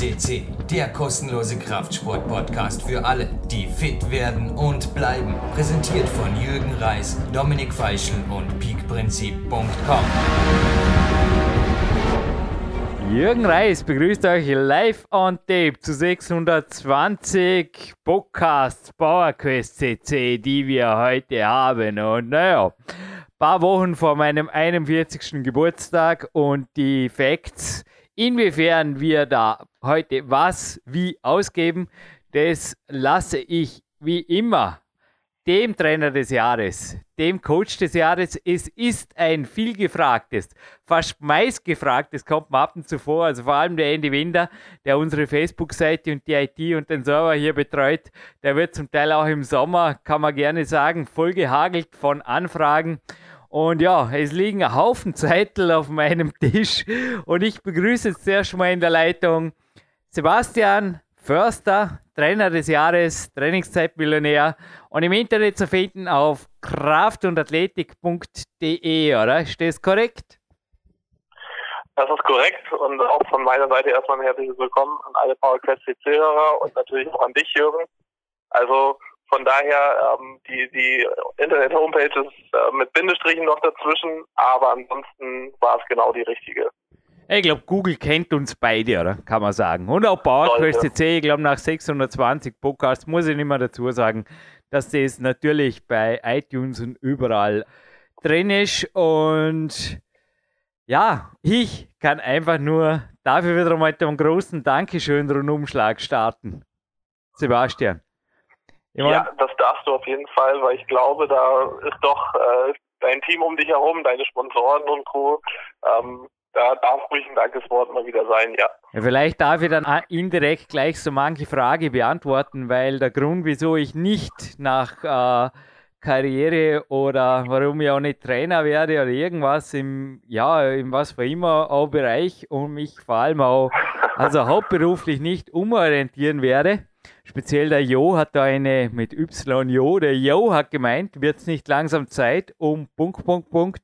CC, der kostenlose Kraftsport-Podcast für alle, die fit werden und bleiben. Präsentiert von Jürgen Reis, Dominik Feischl und peakprinzip.com. Jürgen Reis begrüßt euch live on tape zu 620 Podcasts PowerQuest CC, die wir heute haben. Und naja, paar Wochen vor meinem 41. Geburtstag und die Facts, inwiefern wir da heute was wie ausgeben, das lasse ich wie immer dem Trainer des Jahres, dem Coach des Jahres. Es ist ein viel gefragtes, fast meist gefragtes, kommt mir ab und zu vor. Also vor allem der Andy Winder, der unsere Facebook-Seite und die IT und den Server hier betreut, der wird zum Teil auch im Sommer, kann man gerne sagen, voll gehagelt von Anfragen. Und ja, es liegen ein Haufen Zettel auf meinem Tisch und ich begrüße jetzt zuerst mal in der Leitung Sebastian Förster, Trainer des Jahres, Trainingszeitmillionär und im Internet zu finden auf kraftundathletik.de, oder? Ist das korrekt? Das ist korrekt und auch von meiner Seite erstmal ein herzliches Willkommen an alle PowerQuest CC-Hörer und natürlich auch an dich, Jürgen. Also von daher, ähm, die, die Internet-Homepage ist äh, mit Bindestrichen noch dazwischen, aber ansonsten war es genau die richtige. Ich glaube, Google kennt uns beide, oder? Kann man sagen. Und auch PowerQuest CC, ich glaube, nach 620 Podcasts muss ich nicht mehr dazu sagen, dass das natürlich bei iTunes und überall drin ist. Und ja, ich kann einfach nur dafür wieder mal mit einem großen Dankeschön Rundumschlag starten. Sebastian. Ich mein, ja, das darfst du auf jeden Fall, weil ich glaube, da ist doch äh, dein Team um dich herum, deine Sponsoren und Co. Ähm, da darf ruhig ein Dankeswort mal wieder sein, ja. ja. Vielleicht darf ich dann indirekt gleich so manche Frage beantworten, weil der Grund, wieso ich nicht nach äh, Karriere oder warum ich auch nicht Trainer werde oder irgendwas im, ja, in was für immer auch Bereich und mich vor allem auch, also hauptberuflich nicht umorientieren werde, Speziell der Jo hat da eine mit Y Jo. Der Jo hat gemeint, wird es nicht langsam Zeit um Punkt, Punkt, Punkt.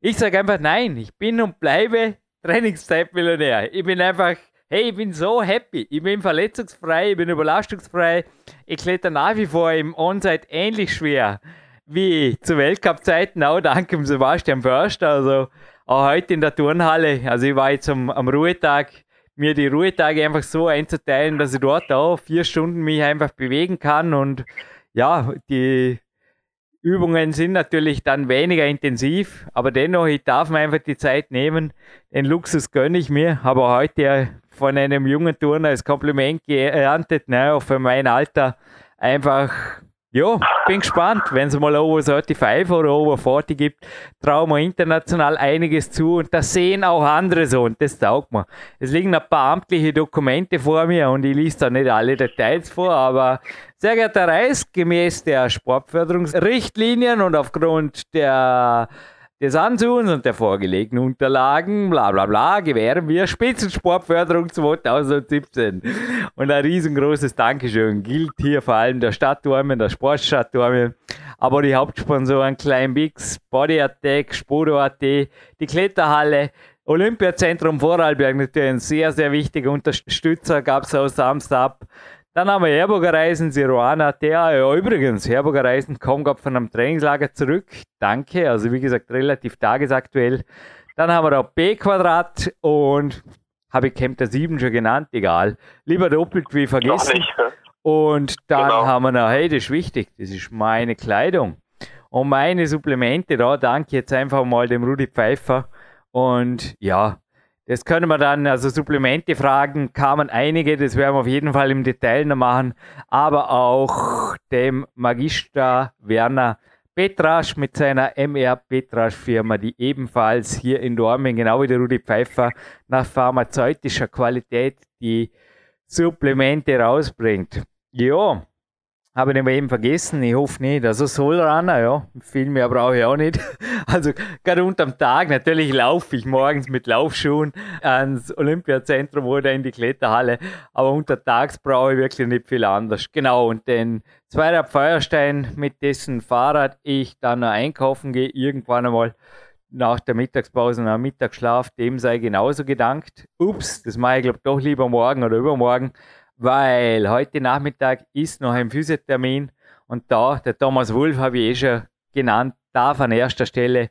Ich sage einfach nein, ich bin und bleibe Trainingszeitmillionär. Ich bin einfach, hey, ich bin so happy. Ich bin verletzungsfrei, ich bin überlastungsfrei. Ich kletter nach wie vor im Onsite ähnlich schwer wie zu Weltcup-Zeiten, auch dank dem Sebastian Förster. Also auch heute in der Turnhalle. Also ich war jetzt am, am Ruhetag mir die Ruhetage einfach so einzuteilen, dass ich dort auch vier Stunden mich einfach bewegen kann und ja, die Übungen sind natürlich dann weniger intensiv, aber dennoch, ich darf mir einfach die Zeit nehmen. Den Luxus gönne ich mir. Habe heute von einem jungen Turner als Kompliment geerntet, ne, auch für mein Alter einfach ja, bin gespannt. Wenn es mal Over 35 oder Over 40 gibt, trauen wir international einiges zu und das sehen auch andere so und das taugt mir. Es liegen ein paar amtliche Dokumente vor mir und ich lese da nicht alle Details vor, aber sehr geehrter Reis, gemäß der Sportförderungsrichtlinien und aufgrund der des Ansuchens und der vorgelegten Unterlagen, bla bla bla, gewähren wir Spitzensportförderung 2017. Und ein riesengroßes Dankeschön gilt hier vor allem der Stadtturme, der Sportstadtturme, aber die Hauptsponsoren Klein Bix, Body Attack, Spodo.at, die Kletterhalle, Olympiazentrum Vorarlberg natürlich ein sehr, sehr wichtiger Unterstützer, gab es aus Samstag. Dann haben wir Herburger Reisen, Siruana, der, ja übrigens, Herburger Reisen kommt gerade von einem Trainingslager zurück. Danke, also wie gesagt, relativ tagesaktuell. Dann haben wir da B-Quadrat und habe ich Camp der 7 schon genannt, egal. Lieber doppelt wie vergessen. Und dann genau. haben wir noch, hey, das ist wichtig, das ist meine Kleidung. Und meine Supplemente, da danke jetzt einfach mal dem Rudi Pfeiffer. Und ja, das können wir dann, also Supplemente fragen, kamen einige, das werden wir auf jeden Fall im Detail noch machen, aber auch dem Magister Werner Petrasch mit seiner MR Petrasch Firma, die ebenfalls hier in Dormen, genau wie der Rudi Pfeiffer, nach pharmazeutischer Qualität die Supplemente rausbringt. Ja, habe ich eben vergessen, ich hoffe nicht. Also Solrunner, ja, viel mehr brauche ich auch nicht. Also gerade unterm Tag, natürlich laufe ich morgens mit Laufschuhen ans Olympiazentrum oder in die Kletterhalle, aber untertags brauche ich wirklich nicht viel anders. Genau, und den Zweirad Feuerstein, mit dessen Fahrrad ich dann einkaufen gehe, irgendwann einmal, nach der Mittagspause und am Mittagsschlaf, dem sei genauso gedankt. Ups, das mache ich glaube doch lieber morgen oder übermorgen, weil heute Nachmittag ist noch ein Physiothermin und da, der Thomas Wolf habe ich eh schon genannt, darf an erster Stelle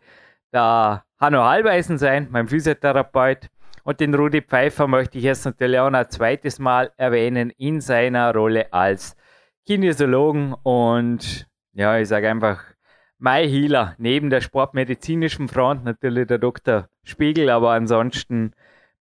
der Hanno Halbeisen sein, mein Physiotherapeut. Und den Rudi Pfeiffer möchte ich jetzt natürlich auch noch ein zweites Mal erwähnen in seiner Rolle als Kinesiologen und ja, ich sage einfach My Healer neben der sportmedizinischen Front, natürlich der Dr. Spiegel, aber ansonsten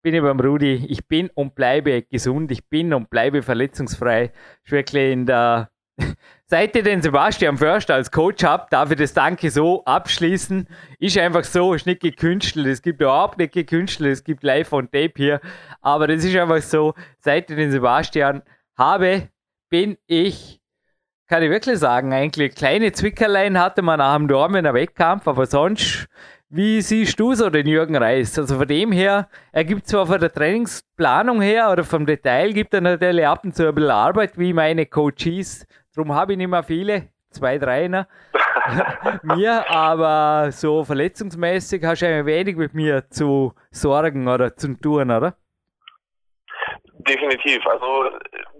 bin ich beim Rudi. Ich bin und bleibe gesund, ich bin und bleibe verletzungsfrei. Ich wirklich in der Seit ich den Sebastian Förster als Coach habe, darf ich das Danke so abschließen. Ist einfach so, ist nicht gekünstelt. Es gibt überhaupt nicht gekünstelt. Es gibt live on tape hier. Aber das ist einfach so, seit ich den Sebastian habe, bin ich, kann ich wirklich sagen, eigentlich kleine Zwickerlein hatte man nach dem Dormener Wettkampf, aber sonst, wie siehst du so den Jürgen Reis? Also von dem her, er gibt zwar von der Trainingsplanung her oder vom Detail gibt er natürlich ab und zu ein bisschen Arbeit, wie meine Coaches Darum habe ich nicht mehr viele, zwei, drei ne? mir, aber so verletzungsmäßig hast du ein wenig mit mir zu sorgen oder zu tun, oder? Definitiv. Also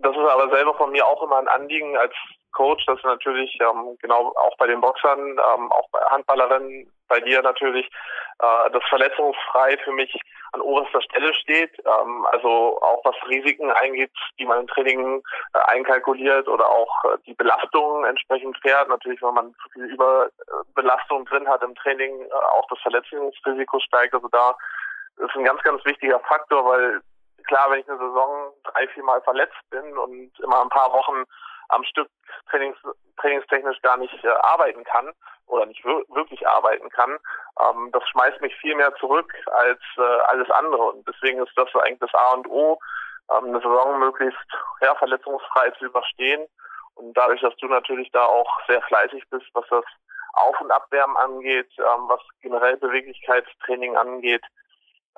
das ist aber selber von mir auch immer ein Anliegen als Coach, dass natürlich ähm, genau auch bei den Boxern, ähm, auch bei Handballerinnen, bei dir natürlich, äh, das verletzungsfrei für mich an oberster Stelle steht. Ähm, also auch was Risiken eingeht, die man im Training äh, einkalkuliert oder auch äh, die Belastung entsprechend fährt. Natürlich, wenn man zu viel Überbelastung drin hat im Training, äh, auch das Verletzungsrisiko steigt. Also da ist ein ganz, ganz wichtiger Faktor, weil klar, wenn ich eine Saison drei, vier Mal verletzt bin und immer ein paar Wochen am Stück trainings, trainingstechnisch gar nicht äh, arbeiten kann oder nicht wirklich arbeiten kann, ähm, das schmeißt mich viel mehr zurück als äh, alles andere. Und deswegen ist das eigentlich das A und O, ähm, eine Saison möglichst ja, verletzungsfrei zu überstehen. Und dadurch, dass du natürlich da auch sehr fleißig bist, was das Auf- und Abwärmen angeht, ähm, was generell Beweglichkeitstraining angeht,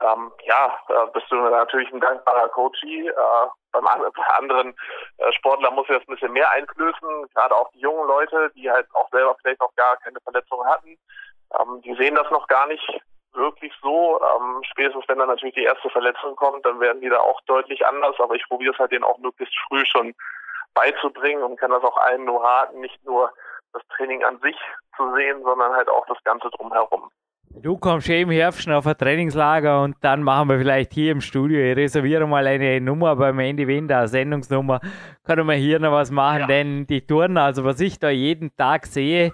ähm, ja, bist du natürlich ein dankbarer Coachie. Äh, beim, bei anderen äh, Sportlern muss das ein bisschen mehr einflößen, gerade auch die jungen Leute, die halt auch selber vielleicht noch gar keine Verletzungen hatten. Ähm, die sehen das noch gar nicht wirklich so. Ähm, spätestens wenn dann natürlich die erste Verletzung kommt, dann werden die da auch deutlich anders. Aber ich probiere es halt denen auch möglichst früh schon beizubringen und kann das auch allen nur raten, nicht nur das Training an sich zu sehen, sondern halt auch das Ganze drumherum. Du kommst eh im Herbst auf ein Trainingslager und dann machen wir vielleicht hier im Studio. Ich reserviere mal eine Nummer beim Andy Winder, eine Sendungsnummer. Können wir hier noch was machen, ja. denn die Touren, also was ich da jeden Tag sehe,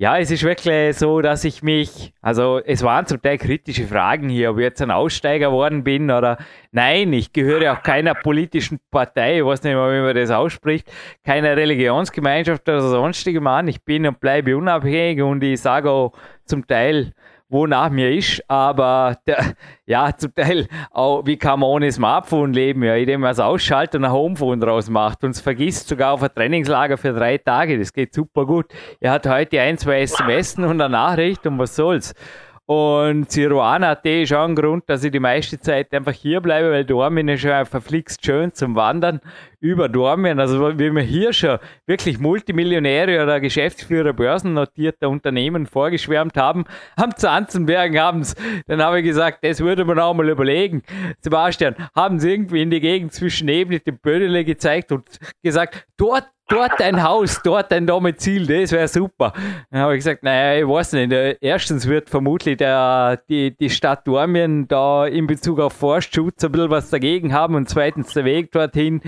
ja, es ist wirklich so, dass ich mich, also es waren zum Teil kritische Fragen hier, ob ich jetzt ein Aussteiger worden bin oder nein, ich gehöre auch keiner politischen Partei, ich weiß nicht mal, wie man das ausspricht, keiner Religionsgemeinschaft oder sonstigem an. Ich bin und bleibe unabhängig und ich sage auch zum Teil, wo nach mir ist, aber der, ja, zum Teil auch, wie kann man ohne Smartphone leben, ja, indem man es ausschaltet und ein Homefone draus macht und es vergisst sogar auf ein Trainingslager für drei Tage, das geht super gut. Er hat heute ein, zwei SMS und eine Nachricht und was soll's. Und Siruana ist auch ein Grund, dass ich die meiste Zeit einfach hier bleibe, weil Dormin ist ja verflixt schön zum Wandern über Dormien. Also wie wir hier schon wirklich Multimillionäre oder Geschäftsführer börsennotierter Unternehmen vorgeschwärmt haben, am Zanzenbergen haben es. Dann habe ich gesagt, das würde man auch mal überlegen. Sebastian, haben sie irgendwie in die Gegend zwischen Ebnet und Bödele gezeigt und gesagt, dort dort ein Haus, dort ein Domizil, das wäre super. Dann habe ich gesagt, naja, ich weiß nicht. Erstens wird vermutlich der, die, die Stadt Dormien da in Bezug auf Forstschutz ein bisschen was dagegen haben und zweitens der Weg dorthin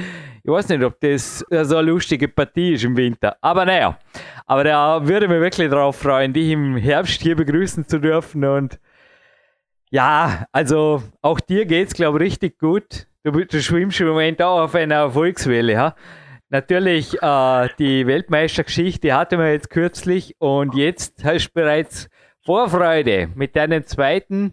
ich weiß nicht, ob das so eine lustige Partie ist im Winter. Aber naja, aber da würde mich wirklich darauf freuen, dich im Herbst hier begrüßen zu dürfen. Und ja, also auch dir geht es, glaube ich, richtig gut. Du, du, schwimmst im Moment auch auf einer Erfolgswelle. Ja? Natürlich, äh, die Weltmeistergeschichte hatten wir jetzt kürzlich und jetzt hast du bereits Vorfreude mit deinem zweiten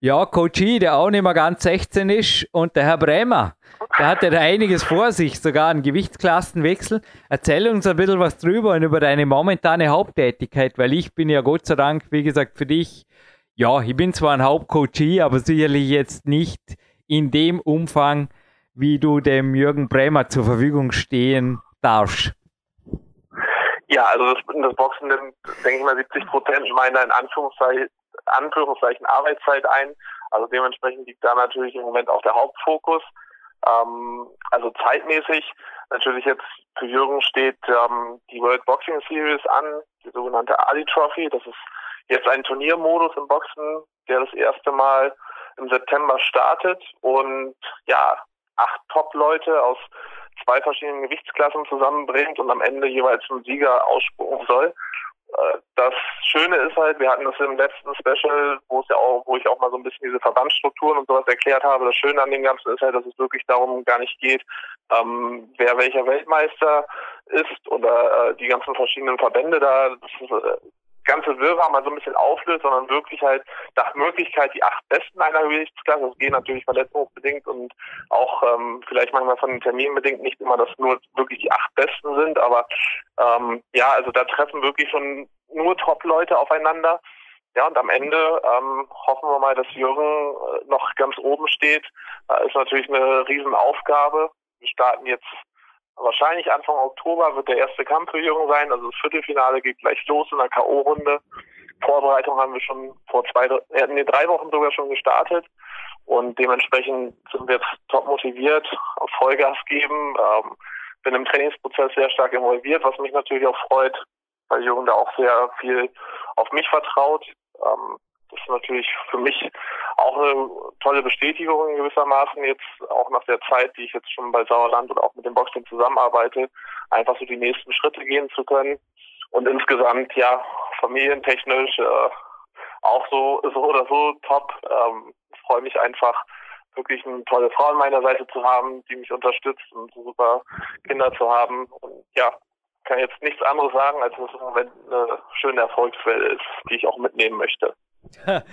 ja, Coachie, der auch nicht mehr ganz 16 ist, und der Herr Bremer. Der hatte da einiges vor sich, sogar einen Gewichtsklassenwechsel. Erzähl uns ein bisschen was drüber und über deine momentane Haupttätigkeit, weil ich bin ja Gott sei Dank, wie gesagt, für dich, ja, ich bin zwar ein Hauptcoachie, aber sicherlich jetzt nicht in dem Umfang, wie du dem Jürgen Bremer zur Verfügung stehen darfst. Ja, also das, das Boxen nimmt, denke ich mal, 70 Prozent meiner in Anführungszeichen Anführungszeichen Arbeitszeit ein. Also dementsprechend liegt da natürlich im Moment auch der Hauptfokus. Ähm, also zeitmäßig natürlich jetzt für Jürgen steht ähm, die World Boxing Series an, die sogenannte Ali Trophy. Das ist jetzt ein Turniermodus im Boxen, der das erste Mal im September startet und ja, acht Top-Leute aus zwei verschiedenen Gewichtsklassen zusammenbringt und am Ende jeweils einen Sieger ausspucken soll. Äh, das Schöne ist halt, wir hatten das im letzten Special, wo es ja auch, wo ich auch mal so ein bisschen diese Verbandsstrukturen und sowas erklärt habe. Das Schöne an dem Ganzen ist halt, dass es wirklich darum gar nicht geht, ähm, wer welcher Weltmeister ist oder äh, die ganzen verschiedenen Verbände da. Das ist, äh, ganze Wirrwarr mal so ein bisschen auflöst, sondern wirklich halt nach Möglichkeit die acht Besten einer Gewichtsklasse. Das geht natürlich verletzungsbedingt und auch ähm, vielleicht manchmal von den Terminen bedingt nicht immer, dass nur wirklich die acht Besten sind, aber ähm, ja, also da treffen wirklich schon nur Top-Leute aufeinander. Ja, und am Ende ähm, hoffen wir mal, dass Jürgen äh, noch ganz oben steht. Äh, ist natürlich eine Riesenaufgabe. Wir starten jetzt Wahrscheinlich Anfang Oktober wird der erste Kampf für Jürgen sein. Also das Viertelfinale geht gleich los in der K.O.-Runde. Vorbereitung haben wir schon vor zwei, äh, nee, drei Wochen sogar schon gestartet. Und dementsprechend sind wir jetzt top motiviert, auf Vollgas geben. Ähm, bin im Trainingsprozess sehr stark involviert, was mich natürlich auch freut, weil Jürgen da auch sehr viel auf mich vertraut. Ähm, das ist natürlich für mich auch eine tolle Bestätigung gewissermaßen jetzt auch nach der Zeit, die ich jetzt schon bei Sauerland und auch mit dem Boxing zusammenarbeite, einfach so die nächsten Schritte gehen zu können und insgesamt ja familientechnisch äh, auch so so oder so top. Ähm, freue mich einfach wirklich eine tolle Frau an meiner Seite zu haben, die mich unterstützt und super Kinder zu haben und ja kann jetzt nichts anderes sagen, als dass es im Moment eine schöne Erfolgswelle ist, die ich auch mitnehmen möchte.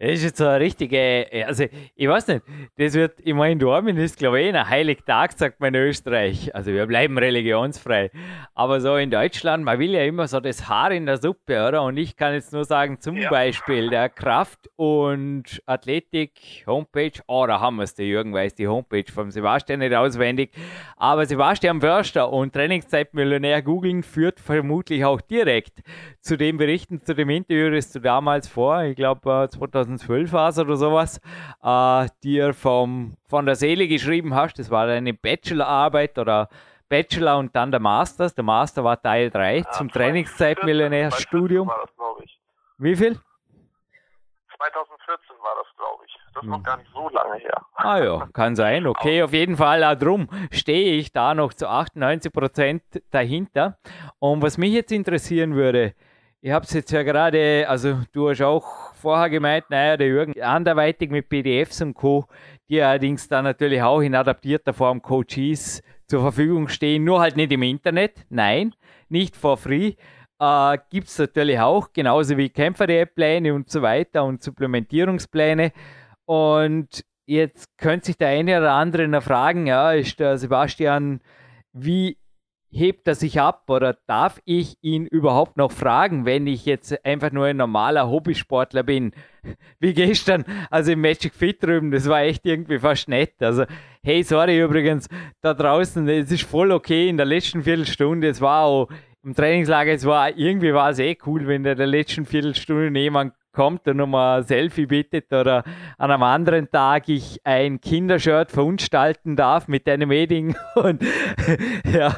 Das ist jetzt so eine richtige, also ich weiß nicht, das wird, ich meine, Dormin ist glaube ich ein Heiligtag, sagt man in Österreich. Also wir bleiben religionsfrei. Aber so in Deutschland, man will ja immer so das Haar in der Suppe, oder? Und ich kann jetzt nur sagen, zum ja. Beispiel der Kraft- und Athletik-Homepage, oh, da haben wir es, der Jürgen weiß die Homepage vom Sebastian nicht auswendig. Aber Sebastian Wörster und Trainingszeitmillionär googeln führt vermutlich auch direkt zu dem Berichten, zu dem Interview, das du damals vor, ich glaube 2000 2012 war es oder sowas, äh, dir vom, von der Seele geschrieben hast. Das war deine Bachelorarbeit oder Bachelor und dann der Master. Der Master war Teil 3 ja, zum Trainingszeitmillionärstudium. Wie viel? 2014 war das, glaube ich. Das ist noch hm. gar nicht so lange her. Ah ja, kann sein. Okay, auf jeden Fall. Auch drum stehe ich da noch zu 98 Prozent dahinter. Und was mich jetzt interessieren würde, ich habe es jetzt ja gerade, also du hast auch vorher gemeint, naja, der Jürgen anderweitig mit PDFs und Co., die allerdings dann natürlich auch in adaptierter Form Coaches zur Verfügung stehen, nur halt nicht im Internet, nein, nicht for free. Äh, Gibt es natürlich auch, genauso wie Kämpfer-Pläne und so weiter und Supplementierungspläne. Und jetzt könnte sich der eine oder andere noch fragen, ja, ist der Sebastian, wie hebt er sich ab oder darf ich ihn überhaupt noch fragen, wenn ich jetzt einfach nur ein normaler Hobbysportler bin? Wie gestern, also im Magic Fit drüben, das war echt irgendwie fast nett. Also, hey, sorry übrigens, da draußen, es ist voll okay in der letzten Viertelstunde, es war auch im Trainingslager, es war irgendwie war es eh cool, wenn in der letzten Viertelstunde jemand kommt und nochmal ein Selfie bittet oder an einem anderen Tag ich ein Kindershirt verunstalten darf mit einem Edding und ja,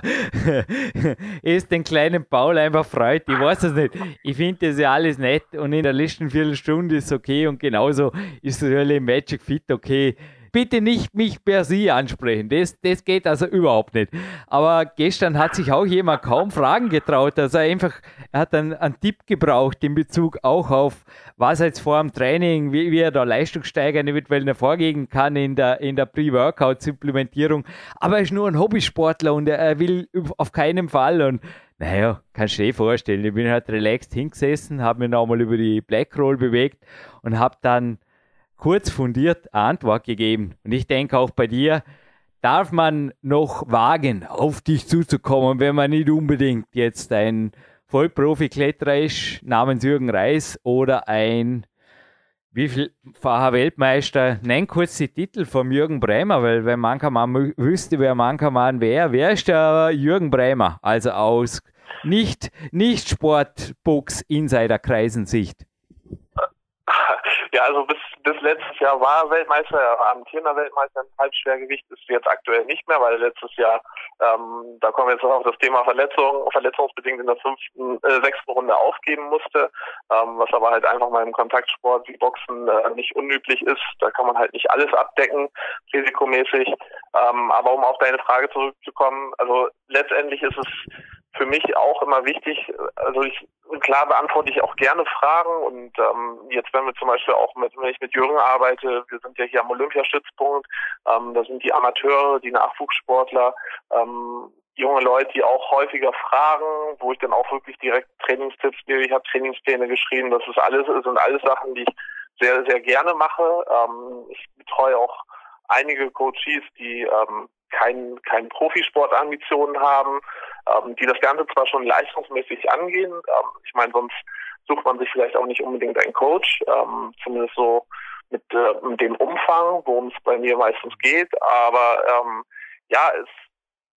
es den kleinen Paul einfach freut. Ich weiß es nicht. Ich finde das ja alles nett und in der letzten Viertelstunde ist es okay und genauso ist es im Magic Fit okay bitte nicht mich per Sie ansprechen. Das, das geht also überhaupt nicht. Aber gestern hat sich auch jemand kaum Fragen getraut. Also einfach, er hat einen, einen Tipp gebraucht in Bezug auch auf, was jetzt vor dem Training, wie, wie er da Leistung steigern eventuell vorgehen kann in der, in der Pre-Workout-Supplementierung. Aber er ist nur ein Hobbysportler und er, er will auf keinen Fall und naja, kannst du dir eh vorstellen. Ich bin halt relaxed hingesessen, habe mich nochmal über die Blackroll bewegt und habe dann kurz fundiert Antwort gegeben. Und ich denke auch bei dir, darf man noch wagen, auf dich zuzukommen, wenn man nicht unbedingt jetzt ein Vollprofi-Kletterer ist, namens Jürgen Reis oder ein wie vielfacher Weltmeister, nenn kurz die Titel von Jürgen Bremer, weil wenn Mankermann wüsste, wer Mankermann wäre, wer ist der Jürgen Bremer? Also aus nicht, nicht Sportbox-Insider-Kreisensicht. Ja, also bis, bis letztes Jahr war er Weltmeister, er amtierender Weltmeister im Halbschwergewicht, ist jetzt aktuell nicht mehr, weil letztes Jahr, ähm, da kommen wir jetzt noch auf das Thema Verletzung, verletzungsbedingt in der fünften, äh, sechsten Runde aufgeben musste, ähm, was aber halt einfach mal im Kontaktsport wie Boxen äh, nicht unüblich ist. Da kann man halt nicht alles abdecken, risikomäßig. Ähm, aber um auf deine Frage zurückzukommen, also letztendlich ist es für mich auch immer wichtig, also ich klar beantworte ich auch gerne Fragen und ähm, jetzt wenn wir zum Beispiel auch mit, wenn ich mit Jürgen arbeite, wir sind ja hier am Olympiastützpunkt, ähm, da sind die Amateure, die Nachwuchssportler, ähm, junge Leute, die auch häufiger fragen, wo ich dann auch wirklich direkt Trainingstipps gebe. Ich habe Trainingspläne geschrieben, das ist alles, sind alles Sachen, die ich sehr, sehr gerne mache. Ähm, ich betreue auch einige Coaches, die ähm, kein, kein Profisportambitionen haben, ähm, die das Ganze zwar schon leistungsmäßig angehen, ähm, ich meine, sonst sucht man sich vielleicht auch nicht unbedingt einen Coach, ähm, zumindest so mit, äh, mit dem Umfang, worum es bei mir meistens geht, aber ähm, ja, es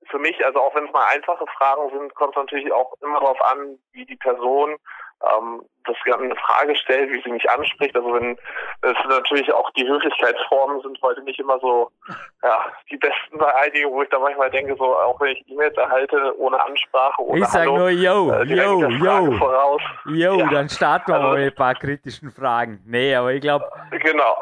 für mich, also auch wenn es mal einfache Fragen sind, kommt es natürlich auch immer darauf an, wie die Person ähm, das eine Frage stellt, wie sie mich anspricht. Also wenn es natürlich auch die Höflichkeitsformen sind heute nicht immer so ja, die besten bei einigen, wo ich da manchmal denke, so auch wenn ich E-Mails erhalte, ohne Ansprache, ohne Ich sag Hallo, nur yo, äh, yo, yo. voraus. Jo, Ja. dann starten wir Also- mal mit ein paar kritischen Fragen. Nee, aber ich glaube, Genau.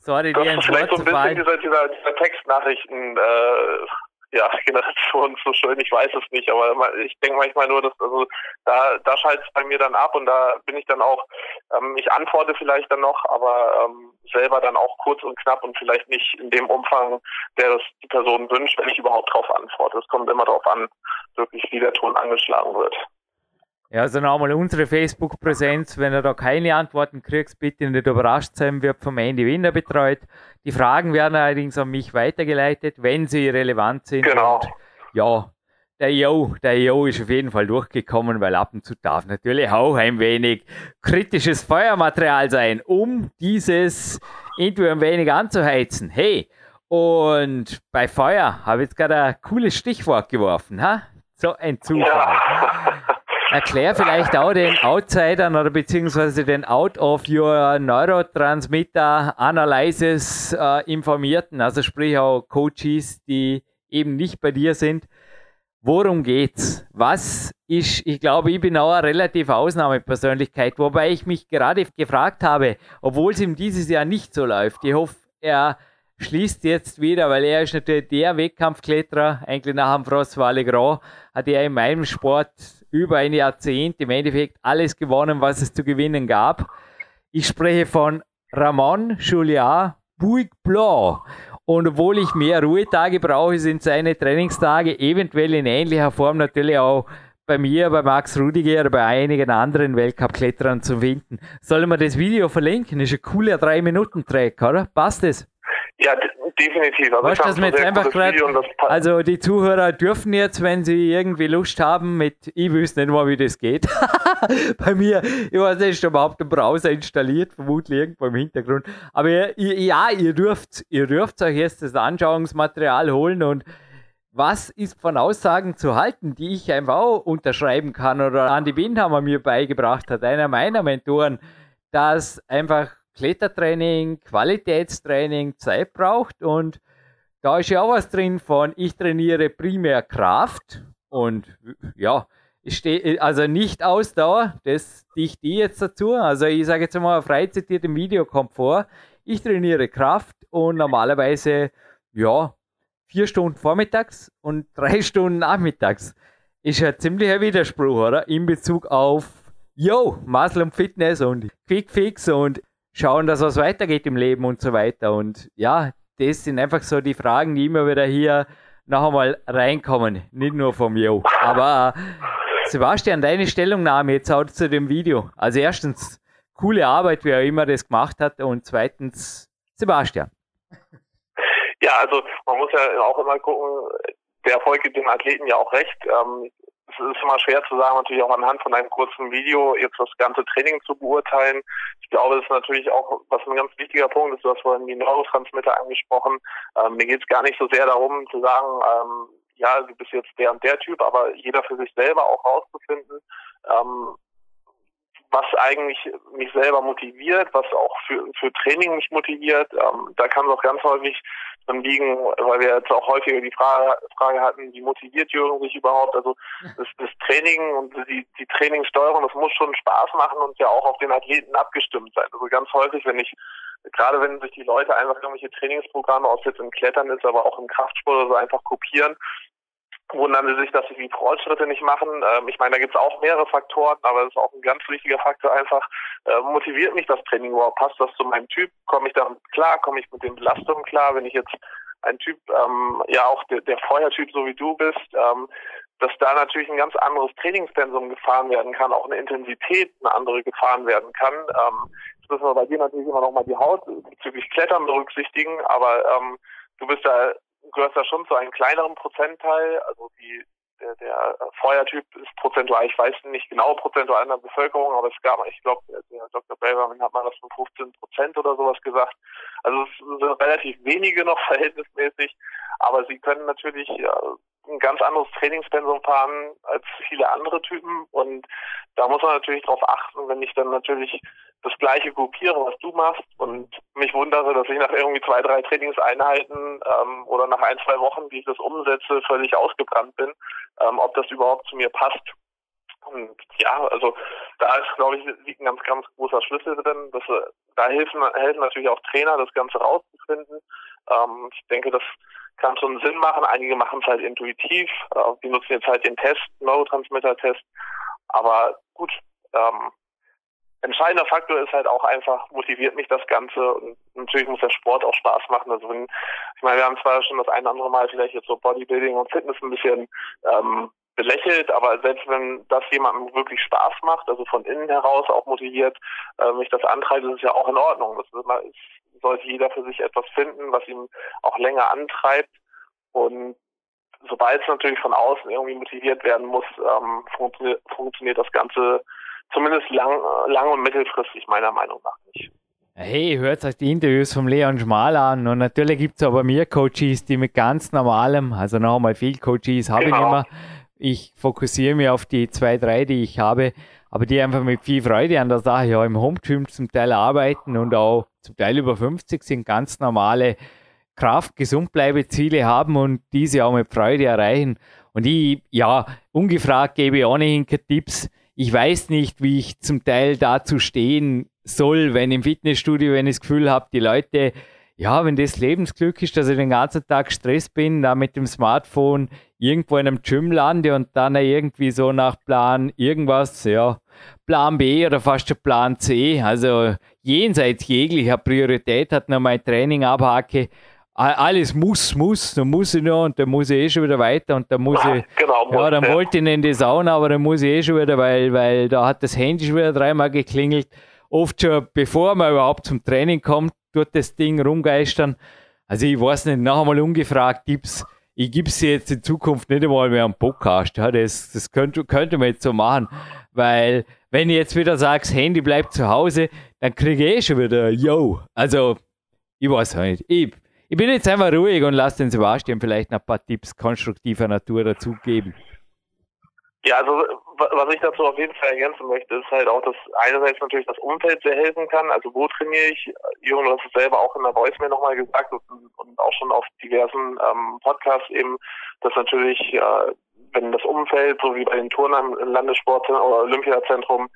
sorry, Das dir ist vielleicht so ein bisschen dieser, dieser Textnachrichten äh, ja, Generation so schön, ich weiß es nicht, aber ich denke manchmal nur, dass also da, da schaltet es bei mir dann ab und da bin ich dann auch, ähm, ich antworte vielleicht dann noch, aber ähm, selber dann auch kurz und knapp und vielleicht nicht in dem Umfang, der das die Person wünscht, wenn ich überhaupt darauf antworte. Es kommt immer darauf an, wirklich wie der Ton angeschlagen wird. Ja, also nochmal unsere Facebook-Präsenz. Wenn du da keine Antworten kriegst, bitte nicht überrascht sein, wird vom Andy Wiener betreut. Die Fragen werden allerdings an mich weitergeleitet, wenn sie relevant sind. Genau. Und ja, der Yo, der Yo ist auf jeden Fall durchgekommen, weil ab und zu darf natürlich auch ein wenig kritisches Feuermaterial sein, um dieses Interview ein wenig anzuheizen. Hey, und bei Feuer habe ich jetzt gerade ein cooles Stichwort geworfen, ha? So ein Zufall. Ja. Erklär vielleicht auch den Outsidern oder beziehungsweise den Out of Your Neurotransmitter Analysis äh, Informierten, also sprich auch Coaches, die eben nicht bei dir sind. Worum geht's? Was ist, ich glaube, ich bin auch eine relativ Ausnahmepersönlichkeit, wobei ich mich gerade gefragt habe, obwohl es ihm dieses Jahr nicht so läuft. Ich hoffe, er schließt jetzt wieder, weil er ist natürlich der Wettkampfkletterer, eigentlich nach dem François Grand, hat er in meinem Sport über ein Jahrzehnt im Endeffekt alles gewonnen, was es zu gewinnen gab. Ich spreche von Ramon Juliard Bouygues Blanc. Und obwohl ich mehr Ruhetage brauche, sind seine Trainingstage eventuell in ähnlicher Form natürlich auch bei mir, bei Max Rudiger bei einigen anderen Weltcup-Kletterern zu finden. Sollen wir das Video verlinken? Ist ein cooler 3-Minuten-Track, oder? Passt es? Ja, de definitiv. Also Weißt dass wir jetzt einfach grad- Also die Zuhörer dürfen jetzt, wenn sie irgendwie Lust haben, mit, ich wüsste nicht mal, wie das geht. Bei mir, ich weiß nicht, ist überhaupt ein Browser installiert, vermutlich irgendwo im Hintergrund. Aber ihr, ja, ihr dürft, ihr dürft euch jetzt das Anschauungsmaterial holen und was ist von Aussagen zu halten, die ich einfach auch unterschreiben kann oder Andi Windhammer mir beigebracht hat, einer meiner Mentoren, dass einfach Klettertraining, Qualitätstraining Zeit braucht und da ist ja auch was drin von, ich trainiere primär Kraft und ja, ich stehe also nicht Ausdauer, das dichte ich jetzt dazu. Also ich sage jetzt mal, frei zitiert im Video kommt vor, ich trainiere Kraft und normalerweise, ja, vier Stunden vormittags und drei Stunden nachmittags. Ist ja ziemlicher Widerspruch, oder? In Bezug auf, yo, Muscle und Fitness und Quick Fix und schauen, dass was weitergeht im Leben und so weiter. Und ja, das sind einfach so die Fragen, die immer wieder hier noch einmal reinkommen. Nicht nur vom Yo. Aber äh, Sebastian, deine Stellungnahme jetzt auch zu dem Video. Also erstens, coole Arbeit, wie er immer das gemacht hat. Und zweitens, Sebastian. Ja, also man muss ja auch immer gucken, der Erfolg gibt dem Athleten ja auch recht. Ähm, es ist immer schwer zu sagen, natürlich auch anhand von einem kurzen Video jetzt das ganze Training zu beurteilen. Ich glaube, das ist natürlich auch, was ein ganz wichtiger Punkt ist, du hast vorhin die Neurotransmitter angesprochen. Ähm, mir geht es gar nicht so sehr darum zu sagen, ähm, ja, du bist jetzt der und der Typ, aber jeder für sich selber auch rauszufinden, ähm, was eigentlich mich selber motiviert, was auch für, für Training mich motiviert. Ähm, da kann es auch ganz häufig drin liegen, weil wir jetzt auch häufiger die Frage, Frage hatten, wie motiviert Jürgen sich überhaupt? Also das, das Training und die, die Trainingssteuerung, das muss schon Spaß machen und ja auch auf den Athleten abgestimmt sein. Also ganz häufig, wenn ich gerade wenn sich die Leute einfach irgendwelche Trainingsprogramme aus jetzt im Klettern ist, aber auch im Kraftsport oder so einfach kopieren, wundern sie sich, dass sie die Fortschritte nicht machen. Ähm, ich meine, da gibt es auch mehrere Faktoren, aber das ist auch ein ganz wichtiger Faktor einfach. Äh, motiviert mich das Training überhaupt? Passt das zu meinem Typ? Komme ich damit klar? Komme ich mit den Belastungen klar? Wenn ich jetzt ein Typ, ähm, ja auch der, der Feuertyp, so wie du bist, ähm, dass da natürlich ein ganz anderes Trainingspensum gefahren werden kann, auch eine Intensität eine andere gefahren werden kann. Ähm, jetzt müssen wir bei dir natürlich immer noch mal die Haut bezüglich Klettern berücksichtigen, aber ähm, du bist da gehörst da schon zu einem kleineren Prozentteil. Also die, der, der Feuertyp ist prozentual, ich weiß nicht genau prozentual in der Bevölkerung, aber es gab, ich glaube, der Dr. Braverman hat mal das von 15 Prozent oder sowas gesagt. Also es sind relativ wenige noch verhältnismäßig, aber sie können natürlich ja, ein ganz anderes Trainingspensum fahren als viele andere Typen und da muss man natürlich darauf achten, wenn ich dann natürlich das gleiche kopiere, was du machst und mich wundere, dass ich nach irgendwie zwei, drei Trainingseinheiten ähm, oder nach ein, zwei Wochen, wie ich das umsetze, völlig ausgebrannt bin, ähm, ob das überhaupt zu mir passt. Und ja, also da ist, glaube ich, liegt ein ganz, ganz großer Schlüssel drin. Dass, äh, da helfen, helfen natürlich auch Trainer, das Ganze rauszufinden. Ähm, ich denke, das kann schon Sinn machen. Einige machen es halt intuitiv. Äh, die nutzen jetzt halt den Test, Neurotransmitter-Test. Aber gut, ähm, entscheidender Faktor ist halt auch einfach, motiviert mich das Ganze und natürlich muss der Sport auch Spaß machen. Also wenn, ich meine, wir haben zwar schon das ein oder andere Mal vielleicht jetzt so Bodybuilding und Fitness ein bisschen ähm, belächelt, aber selbst wenn das jemandem wirklich Spaß macht, also von innen heraus auch motiviert, äh, mich das antreibt, ist es ja auch in Ordnung. Das ist sollte jeder für sich etwas finden, was ihn auch länger antreibt. Und sobald es natürlich von außen irgendwie motiviert werden muss, ähm, funktio funktioniert das Ganze zumindest lang, lang und mittelfristig meiner Meinung nach nicht. Hey, hört euch die Interviews vom Leon Schmal an und natürlich gibt es aber mehr Coaches, die mit ganz normalem, also nochmal viel Coaches habe genau. ich nicht mehr. Ich fokussiere mich auf die zwei, drei, die ich habe, aber die einfach mit viel Freude an der Sache ja im Home-Gym zum Teil arbeiten und auch zum Teil über 50 sind ganz normale Kraft, Gesundbleibeziele haben und diese auch mit Freude erreichen. Und ich, ja, ungefragt gebe ich ohnehin keine Tipps ich weiß nicht, wie ich zum Teil dazu stehen soll, wenn im Fitnessstudio, wenn ich das Gefühl habe, die Leute, ja, wenn das Lebensglück ist, dass ich den ganzen Tag Stress bin, da mit dem Smartphone irgendwo in einem Gym lande und dann irgendwie so nach Plan irgendwas, ja, Plan B oder fast schon Plan C, also jenseits jeglicher Priorität hat noch mein Training abhake alles muss, muss, dann muss ich noch und dann muss ich eh schon wieder weiter und dann muss ja, ich, genau, ja, dann ja. wollte ich in die Sauna, aber dann muss ich eh schon wieder, weil, weil da hat das Handy schon wieder dreimal geklingelt. Oft schon, bevor man überhaupt zum Training kommt, tut das Ding rumgeistern. Also ich weiß nicht, noch einmal ungefragt, Tipps. Ich gebe es jetzt in Zukunft nicht einmal mehr am Podcast. Ja, das das könnte, könnte man jetzt so machen. Weil, wenn ich jetzt wieder sage, das Handy bleibt zu Hause, dann kriege ich eh schon wieder, yo. Also, ich weiß nicht. Ich, ich bin jetzt einfach ruhig und lasse den Sebastian vielleicht noch ein paar Tipps konstruktiver Natur dazugeben. Ja, also was ich dazu auf jeden Fall ergänzen möchte, ist halt auch, dass einerseits natürlich das Umfeld sehr helfen kann. Also wo trainiere ich? Jürgen, du hast es selber auch in der Voice mir nochmal gesagt und, auch schon auf diversen ähm, Podcasts eben, dass natürlich, äh, wenn das Umfeld, so wie bei den Turnern im Landessport- oder Olympiazentrum,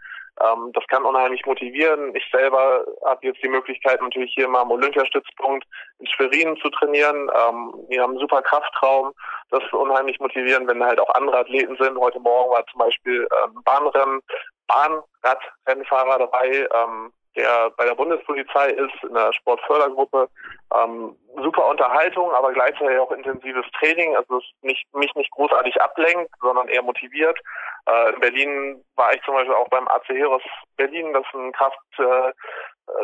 ähm, das kann unheimlich motivieren. Ich selber habe jetzt die Möglichkeit, natürlich hier mal am Olympiastützpunkt in Schwerin zu trainieren. Ähm, wir haben einen super Kraftraum. Das ist unheimlich motivierend, wenn halt auch andere Athleten sind. Heute Morgen war zum Beispiel ähm, Bahnrennen, Bahnradrennfahrer dabei. Ähm, der bei der Bundespolizei ist, in der Sportfördergruppe. Ähm, super Unterhaltung, aber gleichzeitig auch intensives Training, also es mich nicht großartig ablenkt, sondern eher motiviert. Äh, in Berlin war ich zum Beispiel auch beim AC Heros Berlin, das ist ein Kraft, äh,